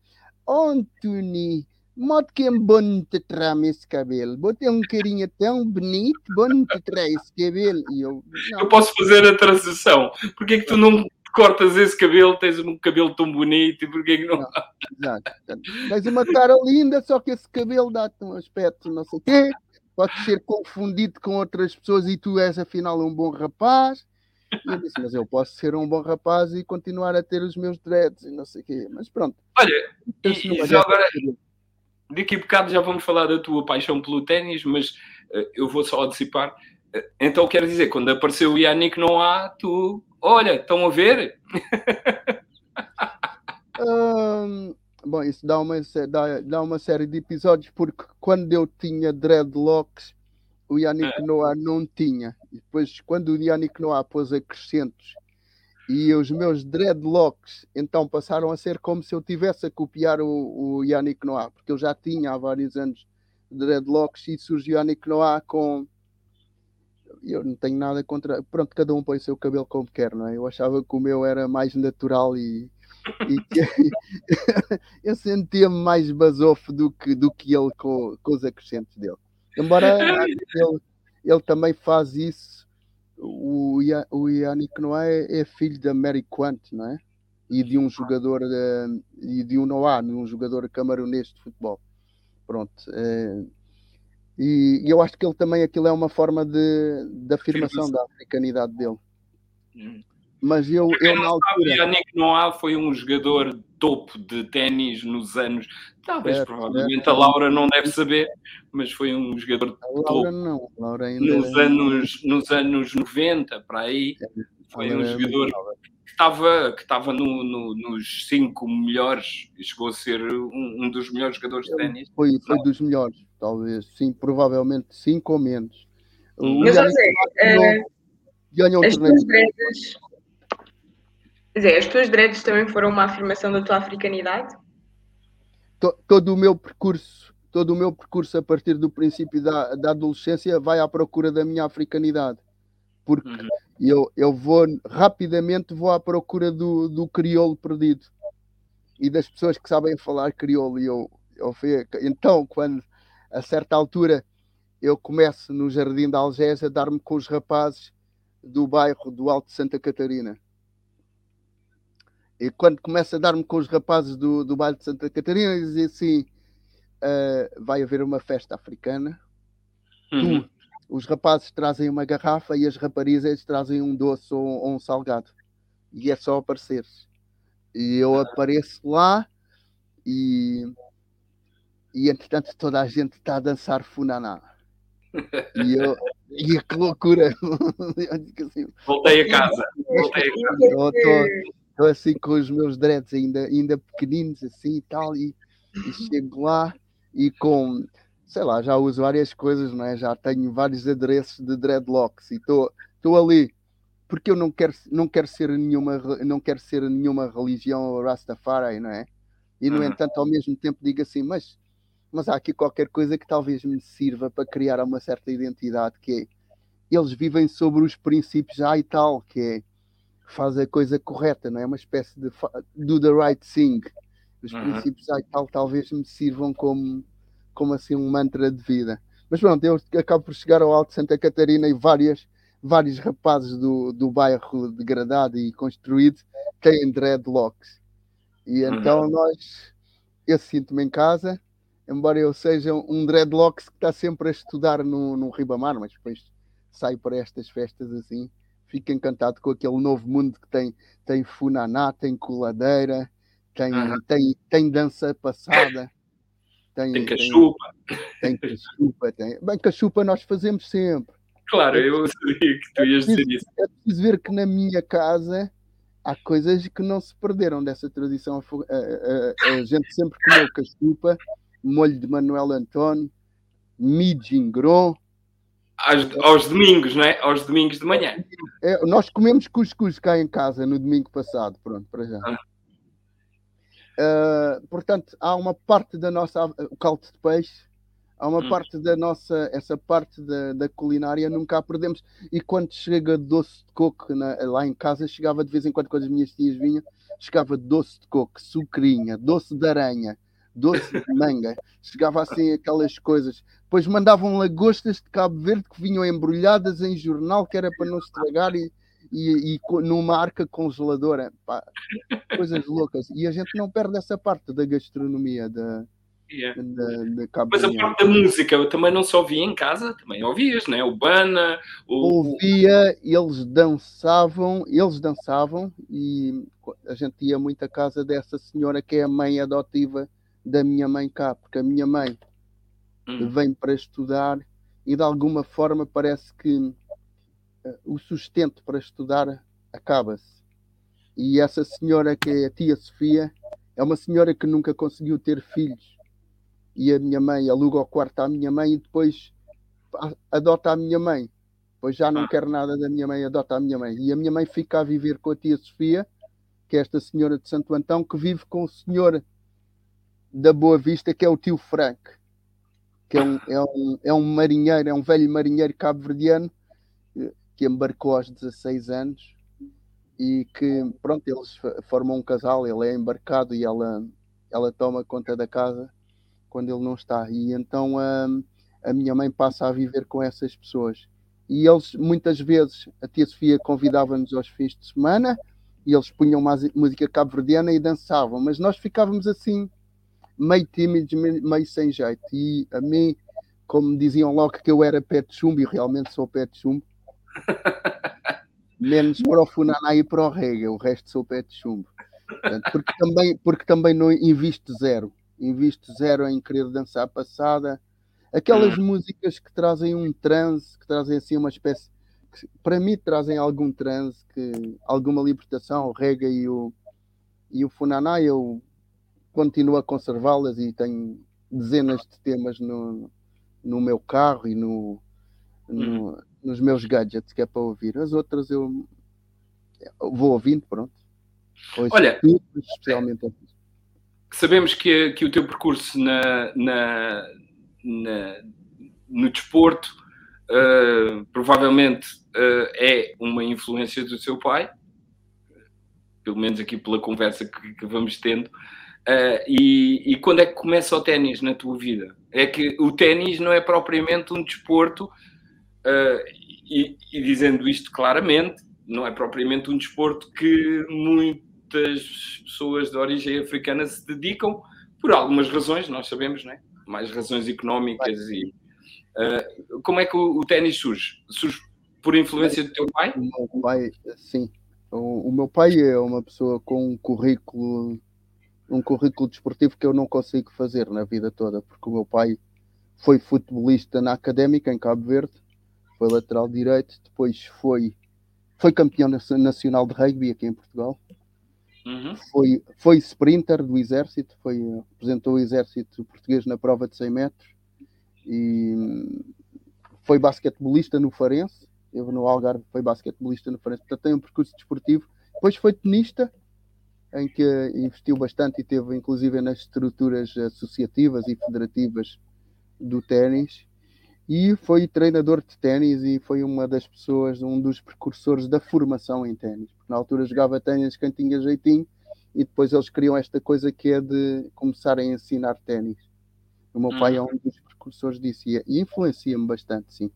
Anthony, Modo que é bom te trazer esse cabelo. Botei um carinha tão bonito, bom te trazer esse cabelo. E eu, eu posso fazer a transição. Porquê que tu não cortas esse cabelo? Tens um cabelo tão bonito e porquê que não. não exato. Tens uma cara linda, só que esse cabelo dá-te um aspecto não sei o quê. Pode ser confundido com outras pessoas e tu és afinal um bom rapaz. E eu disse, mas eu posso ser um bom rapaz e continuar a ter os meus dreads e não sei o quê. Mas pronto. Olha, e, e já agora daqui a bocado já vamos falar da tua paixão pelo ténis, mas uh, eu vou só antecipar. Uh, então quero dizer, quando apareceu o Yannick não há, tu, olha, estão a ver? *laughs* um, bom, isso dá uma, dá, dá uma série de episódios, porque quando eu tinha dreadlocks, o Yannick é. Noah não tinha. E depois, quando o Yannick Noah pôs acrescentos e os meus dreadlocks então passaram a ser como se eu tivesse a copiar o, o Yannick Noah, porque eu já tinha há vários anos dreadlocks e surgiu Yannick Noah com. Eu não tenho nada contra. Pronto, cada um põe o seu cabelo como quer, não é? Eu achava que o meu era mais natural e. e *laughs* eu sentia-me mais basofo do que, do que ele com, com os acrescentos dele. Embora *laughs* ele, ele também faz isso o, o Yannick Noah é, é, filho da Mary Quant, não é? E de um jogador de, e de um Noah, de um jogador camaronês de futebol. Pronto. É, e, e, eu acho que ele também aquilo é uma forma de, de afirmação da africanidade dele. Hum. Mas eu, eu na altura. Yannick Noah foi um jogador topo de ténis nos anos. Talvez, é, provavelmente, é. a Laura não deve saber, mas foi um jogador a Laura topo. não, a Laura ainda nos, é... anos, nos anos 90, para aí. É, foi um jogador que estava, que estava no, no, nos cinco melhores e chegou a ser um, um dos melhores jogadores de ténis. Foi, foi dos melhores, talvez, sim, provavelmente cinco ou menos. Mas, ou seja, ganhou as tuas dizer, as tuas dreads também foram uma afirmação da tua africanidade? Todo o meu percurso, todo o meu percurso a partir do princípio da, da adolescência vai à procura da minha africanidade. Porque uhum. eu, eu vou rapidamente vou à procura do, do crioulo perdido e das pessoas que sabem falar crioulo. E eu, eu então, quando a certa altura eu começo no Jardim da Algés a dar-me com os rapazes do bairro do Alto de Santa Catarina. E quando começa a dar-me com os rapazes do, do bairro de Santa Catarina, dizia assim: uh, vai haver uma festa africana. Uhum. Tu, os rapazes trazem uma garrafa e as raparigas trazem um doce ou, ou um salgado. E é só aparecer. E eu apareço lá e, e entretanto toda a gente está a dançar funaná. E eu, e que loucura! *laughs* assim, Voltei a casa. Voltei a casa. Estou assim com os meus dreads ainda, ainda pequeninos assim e tal, e, e chego lá e com, sei lá, já uso várias coisas, não é? Já tenho vários adereços de dreadlocks e estou ali porque eu não quero, não quero ser nenhuma não quero ser nenhuma religião Rastafari, não é? E no uhum. entanto, ao mesmo tempo digo assim, mas mas há aqui qualquer coisa que talvez me sirva para criar uma certa identidade, que é eles vivem sobre os princípios já e tal, que é faz a coisa correta, não é? Uma espécie de do the right thing. Os uhum. princípios tal talvez me sirvam como, como assim um mantra de vida. Mas pronto, eu acabo por chegar ao Alto Santa Catarina e várias, vários rapazes do, do bairro degradado e construído têm dreadlocks. E uhum. então nós, eu sinto-me em casa, embora eu seja um dreadlocks que está sempre a estudar no, no Ribamar, mas depois sai para estas festas assim, fico encantado com aquele novo mundo que tem, tem funaná, tem coladeira, tem, uhum. tem, tem dança passada. Tem, tem cachupa. Tem, tem cachupa. Tem... Bem, cachupa nós fazemos sempre. Claro, é eu sabia que tu ias dizer isso. É preciso ver que na minha casa há coisas que não se perderam dessa tradição. A, a, a, a gente sempre comeu cachupa, molho de Manuel António, midgingron. Aos, aos, domingos, não é? Aos domingos de manhã. É, nós comemos cuscuz cá em casa no domingo passado, pronto, para já. Ah. Uh, portanto, há uma parte da nossa. O caldo de peixe, há uma hum. parte da nossa. Essa parte da, da, culinária nunca a perdemos. E quando chega doce de coco na, lá em casa, chegava de vez em quando, quando as minhas tias vinham, chegava doce de coco, sucrinha, doce de aranha doce de manga, chegava assim aquelas coisas. Depois mandavam lagostas de Cabo Verde que vinham embrulhadas em jornal, que era para não estragar e, e, e numa arca congeladora. Pá, coisas loucas. E a gente não perde essa parte da gastronomia da, Yeah. Da, da Mas a parte da música eu também não só ouvia em casa, também ouvias, né? O Bana, o... Ouvia, eles dançavam, eles dançavam e a gente ia muito à casa dessa senhora que é a mãe adotiva da minha mãe cá, porque a minha mãe hum. vem para estudar e de alguma forma parece que uh, o sustento para estudar acaba-se. E essa senhora que é a tia Sofia é uma senhora que nunca conseguiu ter filhos. E a minha mãe aluga o quarto à minha mãe e depois adota a minha mãe. Pois já não ah. quer nada da minha mãe, adota a minha mãe. E a minha mãe fica a viver com a tia Sofia, que é esta senhora de Santo Antão, que vive com o senhor da Boa Vista, que é o tio Frank, que é um, é um, é um marinheiro, é um velho marinheiro cabo-verdiano eh, que embarcou aos 16 anos e que, pronto, eles formam um casal, ele é embarcado e ela, ela toma conta da casa quando ele não está. E então a, a minha mãe passa a viver com essas pessoas. E eles, muitas vezes, a tia Sofia convidava-nos aos fins de semana e eles punham música cabo-verdiana e dançavam, mas nós ficávamos assim meio tímidos, meio sem jeito. E a mim, como diziam logo que eu era pé de chumbo, e realmente sou pé de chumbo, Menos para o Funaná e para o Rega, o resto sou pé de chumbo. Portanto, porque, também, porque também não invisto zero. Invisto zero em querer dançar passada. Aquelas hum. músicas que trazem um transe, que trazem assim uma espécie. Que, para mim, trazem algum transe, que, alguma libertação. O Rega e o, e o Funaná, eu continuo a conservá-las e tenho dezenas de temas no, no meu carro e no, no, uhum. nos meus gadgets que é para ouvir. As outras eu, vou ouvindo, pronto. Olha, tudo, especialmente sabemos que, que o teu percurso na, na, na no desporto uh, provavelmente uh, é uma influência do seu pai, pelo menos aqui pela conversa que, que vamos tendo. Uh, e, e, quando é que começa o ténis na tua vida? É que o ténis não é propriamente um desporto, uh, e, e, dizendo isto claramente, não é propriamente um desporto que muitas pessoas de origem africana se dedicam por algumas razões, nós sabemos, não é? Mais razões económicas e. Uh, como é que o, o ténis surge? Surge por influência do teu pai? O meu pai, sim. O, o meu pai é uma pessoa com um currículo um currículo desportivo que eu não consigo fazer na vida toda, porque o meu pai foi futebolista na Académica em Cabo Verde, foi lateral direito, depois foi, foi campeão nacional de rugby aqui em Portugal, uhum. foi, foi sprinter do Exército, foi, representou o Exército português na prova de 100 metros e foi basquetebolista no Farense, eu no Algarve foi basquetebolista no Farense, portanto tem um percurso desportivo, depois foi tenista em que investiu bastante e teve inclusive nas estruturas associativas e federativas do ténis e foi treinador de ténis e foi uma das pessoas, um dos precursores da formação em ténis. Na altura jogava ténis quem tinha jeitinho e depois eles criam esta coisa que é de começarem a ensinar ténis. O meu pai é um dos precursores disso e, e influencia-me bastante, sim.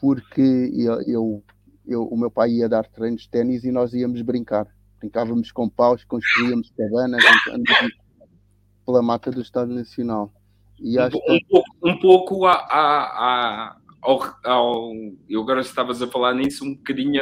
Porque eu, eu, eu, o meu pai ia dar treinos de ténis e nós íamos brincar brincávamos com paus, construíamos cabanas pela mata do Estado Nacional. E um, um, pouco, um pouco a, a, a, ao, ao, eu agora estavas a falar nisso um bocadinho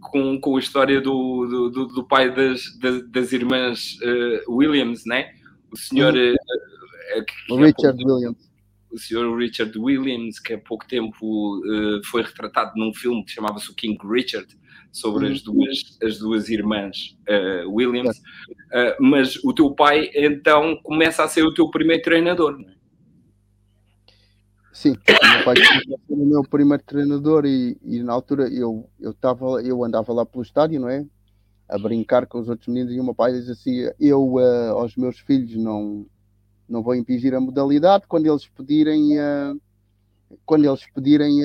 com, com a história do, do, do pai das, das, das irmãs uh, Williams, né? O senhor uh, uh, Richard Williams. O senhor Richard Williams, que há pouco tempo foi retratado num filme que chamava-se o King Richard, sobre as uhum. duas, as duas irmãs uh, Williams, uh, mas o teu pai então começa a ser o teu primeiro treinador, não é? Sim, o meu pai ser o meu primeiro treinador e, e na altura eu, eu, tava, eu andava lá pelo estádio, não é? A brincar com os outros meninos e o meu pai diz assim, eu uh, aos meus filhos não, não vou impingir a modalidade, quando eles pedirem quando eles pedirem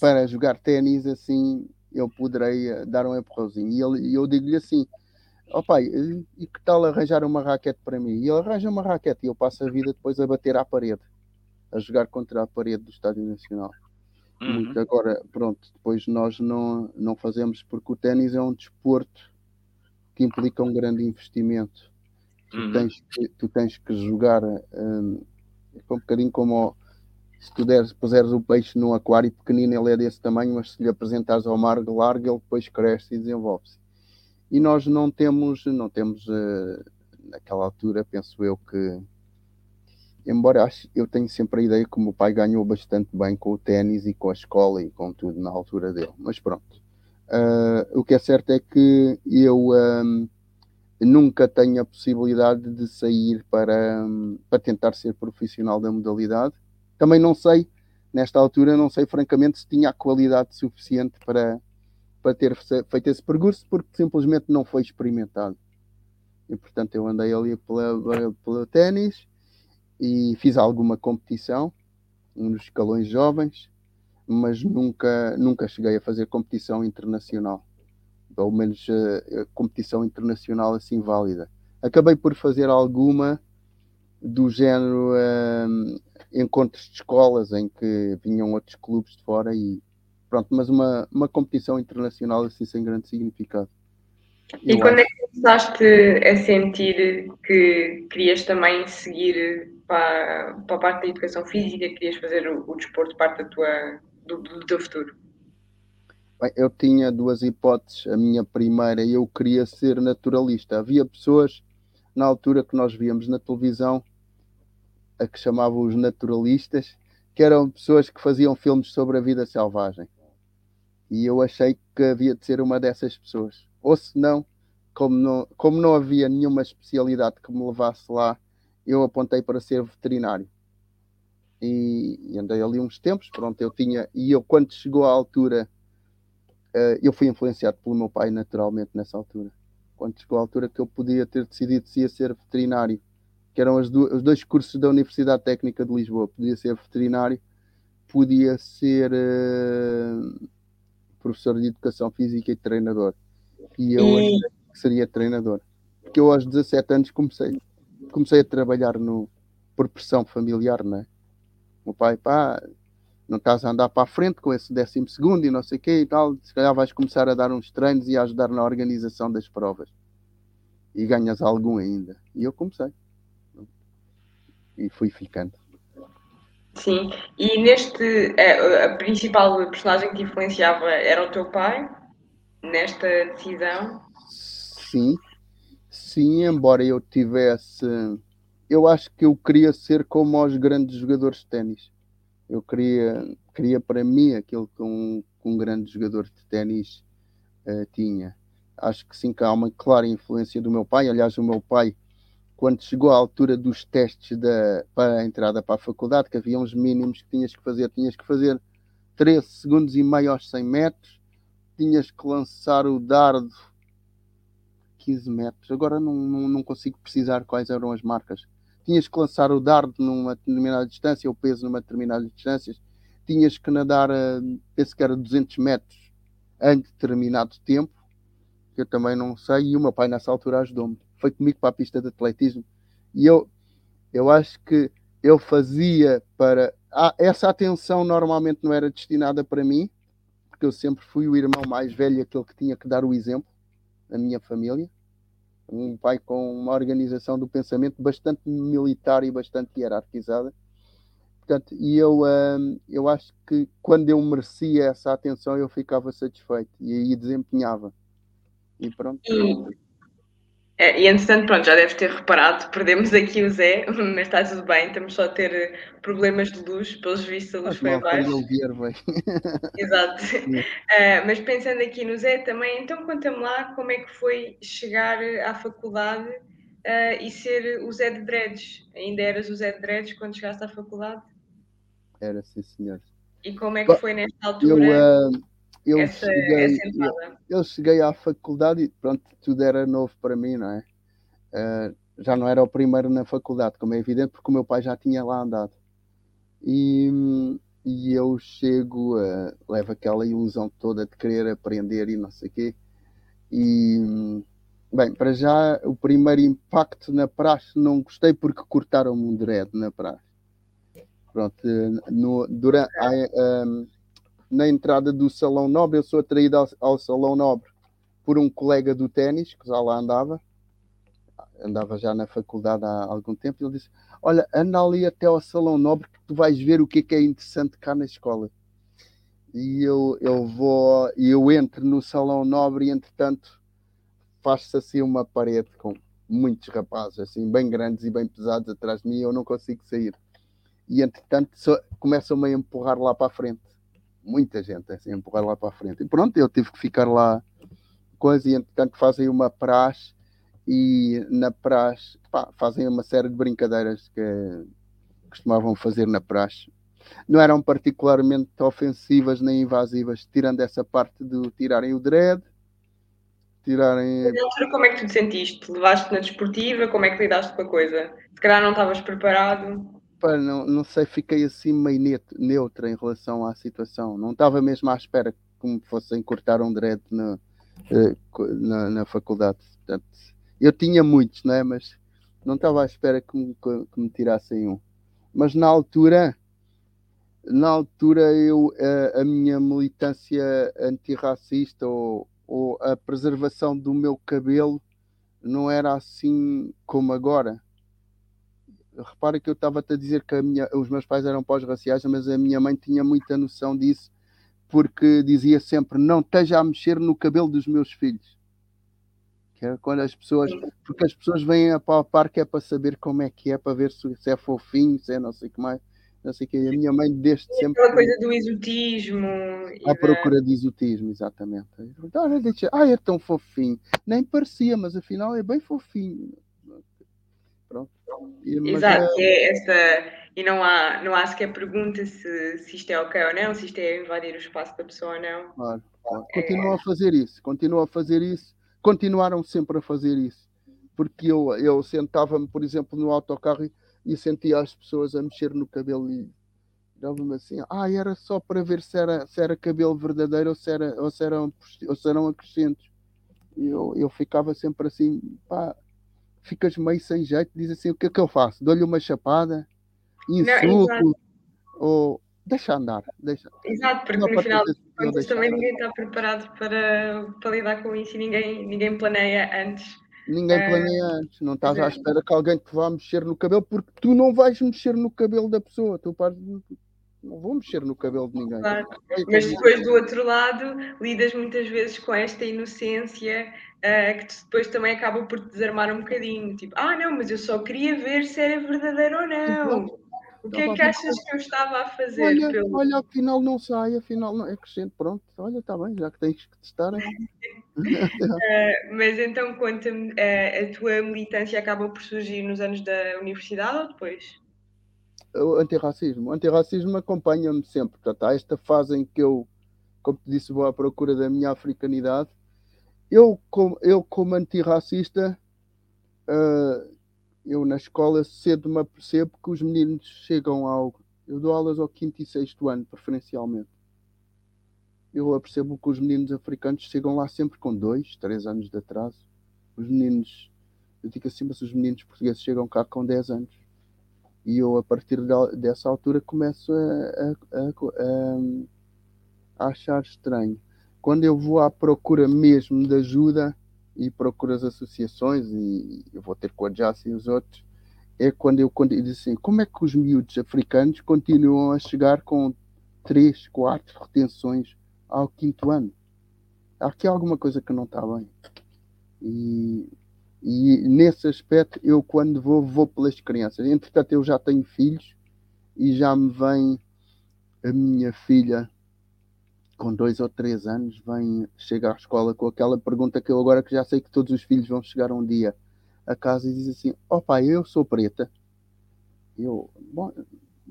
para jogar ténis assim eu poderei eh, dar um empurrãozinho. E ele, eu digo-lhe assim: ó oh, pai, e que tal arranjar uma raquete para mim? E ele arranja uma raquete e eu passo a vida depois a bater à parede, a jogar contra a parede do Estádio Nacional. Uhum. agora, pronto, depois nós não, não fazemos porque o ténis é um desporto que implica um grande investimento. Tu, uhum. tens, que, tu tens que jogar um, um bocadinho como se tu deres, puseres o peixe num aquário pequenino, ele é desse tamanho, mas se lhe apresentares ao mar largo, ele depois cresce e desenvolve-se. E nós não temos, não temos uh, naquela altura, penso eu que, embora eu tenho sempre a ideia que o meu pai ganhou bastante bem com o ténis e com a escola e com tudo na altura dele, mas pronto. Uh, o que é certo é que eu um, nunca tenho a possibilidade de sair para, um, para tentar ser profissional da modalidade também não sei, nesta altura, não sei francamente se tinha a qualidade suficiente para, para ter feito esse percurso, porque simplesmente não foi experimentado. E portanto eu andei ali pela ténis e fiz alguma competição nos escalões jovens, mas nunca, nunca cheguei a fazer competição internacional. Pelo menos uh, competição internacional assim válida. Acabei por fazer alguma do género um, encontros de escolas em que vinham outros clubes de fora e pronto, mas uma, uma competição internacional assim sem grande significado. E Eu quando acho. é que começaste a sentir que querias também seguir para, para a parte da educação física, querias fazer o, o desporto parte da tua, do, do teu futuro? Eu tinha duas hipóteses. A minha primeira, eu queria ser naturalista. Havia pessoas na altura que nós víamos na televisão, a que chamavam os naturalistas, que eram pessoas que faziam filmes sobre a vida selvagem. E eu achei que havia de ser uma dessas pessoas. Ou se não, como não, como não havia nenhuma especialidade que me levasse lá, eu apontei para ser veterinário. E, e, andei ali uns tempos, pronto, eu tinha, e eu quando chegou à altura, uh, eu fui influenciado pelo meu pai naturalmente nessa altura. Quando chegou à altura que eu podia ter decidido se ia ser veterinário, que eram os dois cursos da Universidade Técnica de Lisboa, podia ser veterinário, podia ser uh, professor de Educação Física e treinador. E eu e... seria treinador. Porque eu aos 17 anos comecei, comecei a trabalhar no, por pressão familiar, não é? O pai, pá, estás a andar para a frente com esse décimo segundo e não sei o quê e tal, se calhar vais começar a dar uns treinos e a ajudar na organização das provas. E ganhas algum ainda. E eu comecei. E fui ficando. Sim, e neste, a, a principal personagem que te influenciava era o teu pai, nesta decisão? Sim, sim, embora eu tivesse. Eu acho que eu queria ser como os grandes jogadores de ténis. Eu queria, queria para mim aquilo que um, que um grande jogador de ténis uh, tinha. Acho que sim, que há uma clara influência do meu pai. Aliás, o meu pai quando chegou à altura dos testes da, para a entrada para a faculdade, que havia uns mínimos que tinhas que fazer, tinhas que fazer 13 segundos e meio aos 100 metros, tinhas que lançar o dardo 15 metros, agora não, não, não consigo precisar quais eram as marcas. Tinhas que lançar o dardo numa determinada distância, o peso numa determinada distância, tinhas que nadar, penso que era 200 metros em determinado tempo, que eu também não sei, e o meu pai nessa altura ajudou-me foi comigo para a pista de atletismo e eu, eu acho que eu fazia para. Ah, essa atenção normalmente não era destinada para mim, porque eu sempre fui o irmão mais velho, aquele que tinha que dar o exemplo na minha família. Um pai com uma organização do pensamento bastante militar e bastante hierarquizada. Portanto, e eu, hum, eu acho que quando eu merecia essa atenção, eu ficava satisfeito e aí desempenhava. E pronto. E, é, e entretanto, pronto, já deves ter reparado, perdemos aqui o Zé, *laughs* mas está tudo bem, estamos só a ter eh, problemas de luz, pelos vistos a luz foi abaixo. *laughs* Exato. Uh, *laughs* mas pensando aqui no Zé também, então conta-me lá como é que foi chegar à faculdade uh, e ser o Zé de Dreads. Ainda eras o Zé de Dreads quando chegaste à faculdade? Era, sim senhor. E como é que foi nesta altura? Eu, uh eu, essa, cheguei, essa eu, eu, cheguei à faculdade e pronto, tudo era novo para mim, não é? Uh, já não era o primeiro na faculdade, como é evidente, porque o meu pai já tinha lá andado. E, e eu chego, uh, levo aquela ilusão toda de querer aprender e não sei o quê. E, bem, para já, o primeiro impacto na praxe não gostei porque cortaram-me um dread na praxe. Pronto, no, durante, um, na entrada do Salão Nobre. Eu sou atraído ao, ao Salão Nobre por um colega do ténis, que já lá andava, andava já na faculdade há algum tempo, ele disse: Olha, anda ali até ao Salão Nobre que tu vais ver o que é, que é interessante cá na escola. E eu, eu vou, e eu entro no Salão Nobre e entretanto faz-se assim uma parede com muitos rapazes, assim, bem grandes e bem pesados atrás de mim, eu não consigo sair. E entretanto começam-me a empurrar lá para a frente muita gente assim, empurrar lá para a frente. E pronto, eu tive que ficar lá, coisa, e entretanto fazem uma praxe, e na praxe pá, fazem uma série de brincadeiras que costumavam fazer na praxe. Não eram particularmente ofensivas nem invasivas, tirando essa parte de tirarem o dread, tirarem. Na altura, como é que tu te sentiste? Levaste na desportiva? Como é que lidaste com a coisa? Se calhar não estavas preparado? Não, não sei, fiquei assim meio neutra em relação à situação. Não estava mesmo à espera que me fossem cortar um dread na, eh, na, na faculdade. Portanto, eu tinha muitos, né? mas não estava à espera que me, que me tirassem um. Mas na altura, na altura eu, a, a minha militância antirracista ou, ou a preservação do meu cabelo não era assim como agora repara que eu estava-te a dizer que minha, os meus pais eram pós-raciais, mas a minha mãe tinha muita noção disso, porque dizia sempre: não esteja a mexer no cabelo dos meus filhos. Que é quando as pessoas, porque as pessoas vêm a palpar que é para saber como é que é, para ver se, se é fofinho, se é não sei o que mais não sei o que. A minha mãe desde e sempre. Aquela coisa do exotismo. À procura de exotismo, exatamente. Deixa... ah, é tão fofinho. Nem parecia, mas afinal é bem fofinho. E, Exato, é... é... essa. E não há, não há sequer pergunta se, se isto é ok ou não, se isto é invadir o espaço da pessoa ou não. Claro, claro. Continuam é... a fazer isso, continuam a fazer isso, continuaram sempre a fazer isso. Porque eu, eu sentava-me, por exemplo, no autocarro e sentia as pessoas a mexer no cabelo e dava-me assim, ah, era só para ver se era, se era cabelo verdadeiro ou se, era, ou se, eram, ou se eram acrescentos. Eu, eu ficava sempre assim, pá, ficas meio sem jeito, diz assim, o que é que eu faço? Dou-lhe uma chapada, insulto, ou deixa andar, deixa. Exato, porque no final de contas também ninguém está preparado para, para lidar com isso e ninguém, ninguém planeia antes Ninguém é. planeia antes, não estás à espera que alguém te vá mexer no cabelo, porque tu não vais mexer no cabelo da pessoa, tu pares, não vou mexer no cabelo de ninguém. Claro. Mas depois do outro lado, lidas muitas vezes com esta inocência uh, que depois também acaba por te desarmar um bocadinho. Tipo, ah, não, mas eu só queria ver se era verdadeiro ou não. O que é que achas que eu estava a fazer? Olha, pelo... olha afinal não sai, afinal não é crescente, pronto, olha, está bem, já que tens que testar. uh, *laughs* mas então conta-me, uh, a tua militância acaba por surgir nos anos da universidade ou depois? O antirracismo. O antirracismo acompanha-me sempre. Portanto, há esta fase em que eu, como te disse, vou à procura da minha africanidade. Eu, como, eu, como antirracista, uh, eu na escola cedo me apercebo que os meninos chegam ao. Eu dou aulas ao quinto e sexto ano, preferencialmente. Eu apercebo que os meninos africanos chegam lá sempre com dois, três anos de atraso. Os meninos, eu digo assim, mas os meninos portugueses chegam cá com 10 anos. E eu, a partir dessa altura, começo a, a, a, a achar estranho. Quando eu vou à procura mesmo de ajuda, e procuro as associações e eu vou ter com a Jace e os outros, é quando eu, quando eu digo assim, como é que os miúdos africanos continuam a chegar com três, quatro retenções ao quinto ano? Há aqui alguma coisa que não está bem. E, e nesse aspecto, eu quando vou, vou pelas crianças. Entretanto, eu já tenho filhos e já me vem a minha filha com dois ou três anos, vem, chega à escola com aquela pergunta que eu agora que já sei que todos os filhos vão chegar um dia a casa e diz assim, ó oh, pai, eu sou preta. Eu, bom,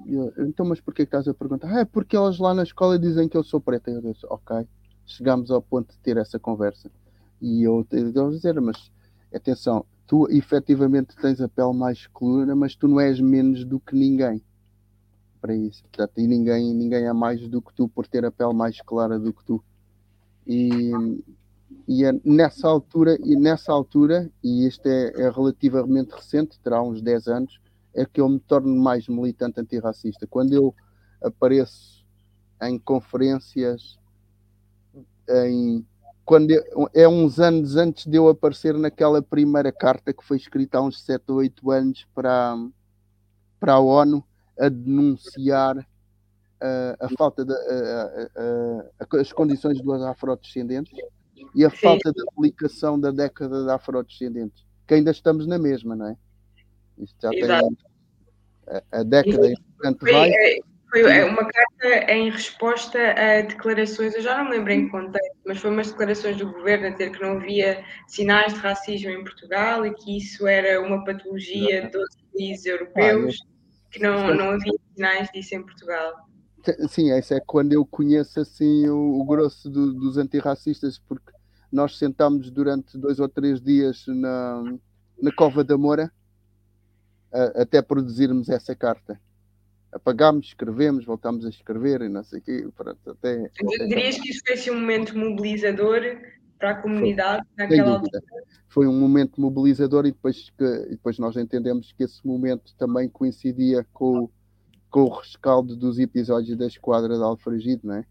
eu, então, mas porquê que estás a perguntar? Ah, é porque elas lá na escola dizem que eu sou preta. Eu disse, ok, chegamos ao ponto de ter essa conversa. E eu devo dizer, mas atenção, tu efetivamente tens a pele mais escura, mas tu não és menos do que ninguém para isso. Portanto, e ninguém, ninguém é mais do que tu por ter a pele mais clara do que tu. E, e é nessa altura, e nessa altura, e isto é, é, relativamente recente, terá uns 10 anos, é que eu me torno mais militante antirracista. Quando eu apareço em conferências, em, quando eu, é uns anos antes de eu aparecer naquela primeira carta que foi escrita há uns 7 ou 8 anos para, para a ONU, a denunciar uh, a falta de uh, as condições dos afrodescendentes e a Sim. falta de aplicação da década de afrodescendentes, que ainda estamos na mesma, não é? Isto já Exato. tem a, a década foi, vai. É, foi uma carta em resposta a declarações, eu já não me lembro em contexto, mas foi umas declarações do governo a dizer que não havia sinais de racismo em Portugal e que isso era uma patologia de todos os países europeus. Que não, não havia sinais disso em Portugal. Sim, esse é quando eu conheço assim o, o grosso do, dos antirracistas, porque nós sentámos durante dois ou três dias na, na Cova da Moura a, até produzirmos essa carta. Apagámos, escrevemos, voltámos a escrever e não sei o quê. Pronto, até, Dirias que isso foi assim, um momento mobilizador para a comunidade foi, naquela altura? Foi um momento mobilizador e depois, que, e depois nós entendemos que esse momento também coincidia com, com o rescaldo dos episódios da Esquadra de Alfragide, não é?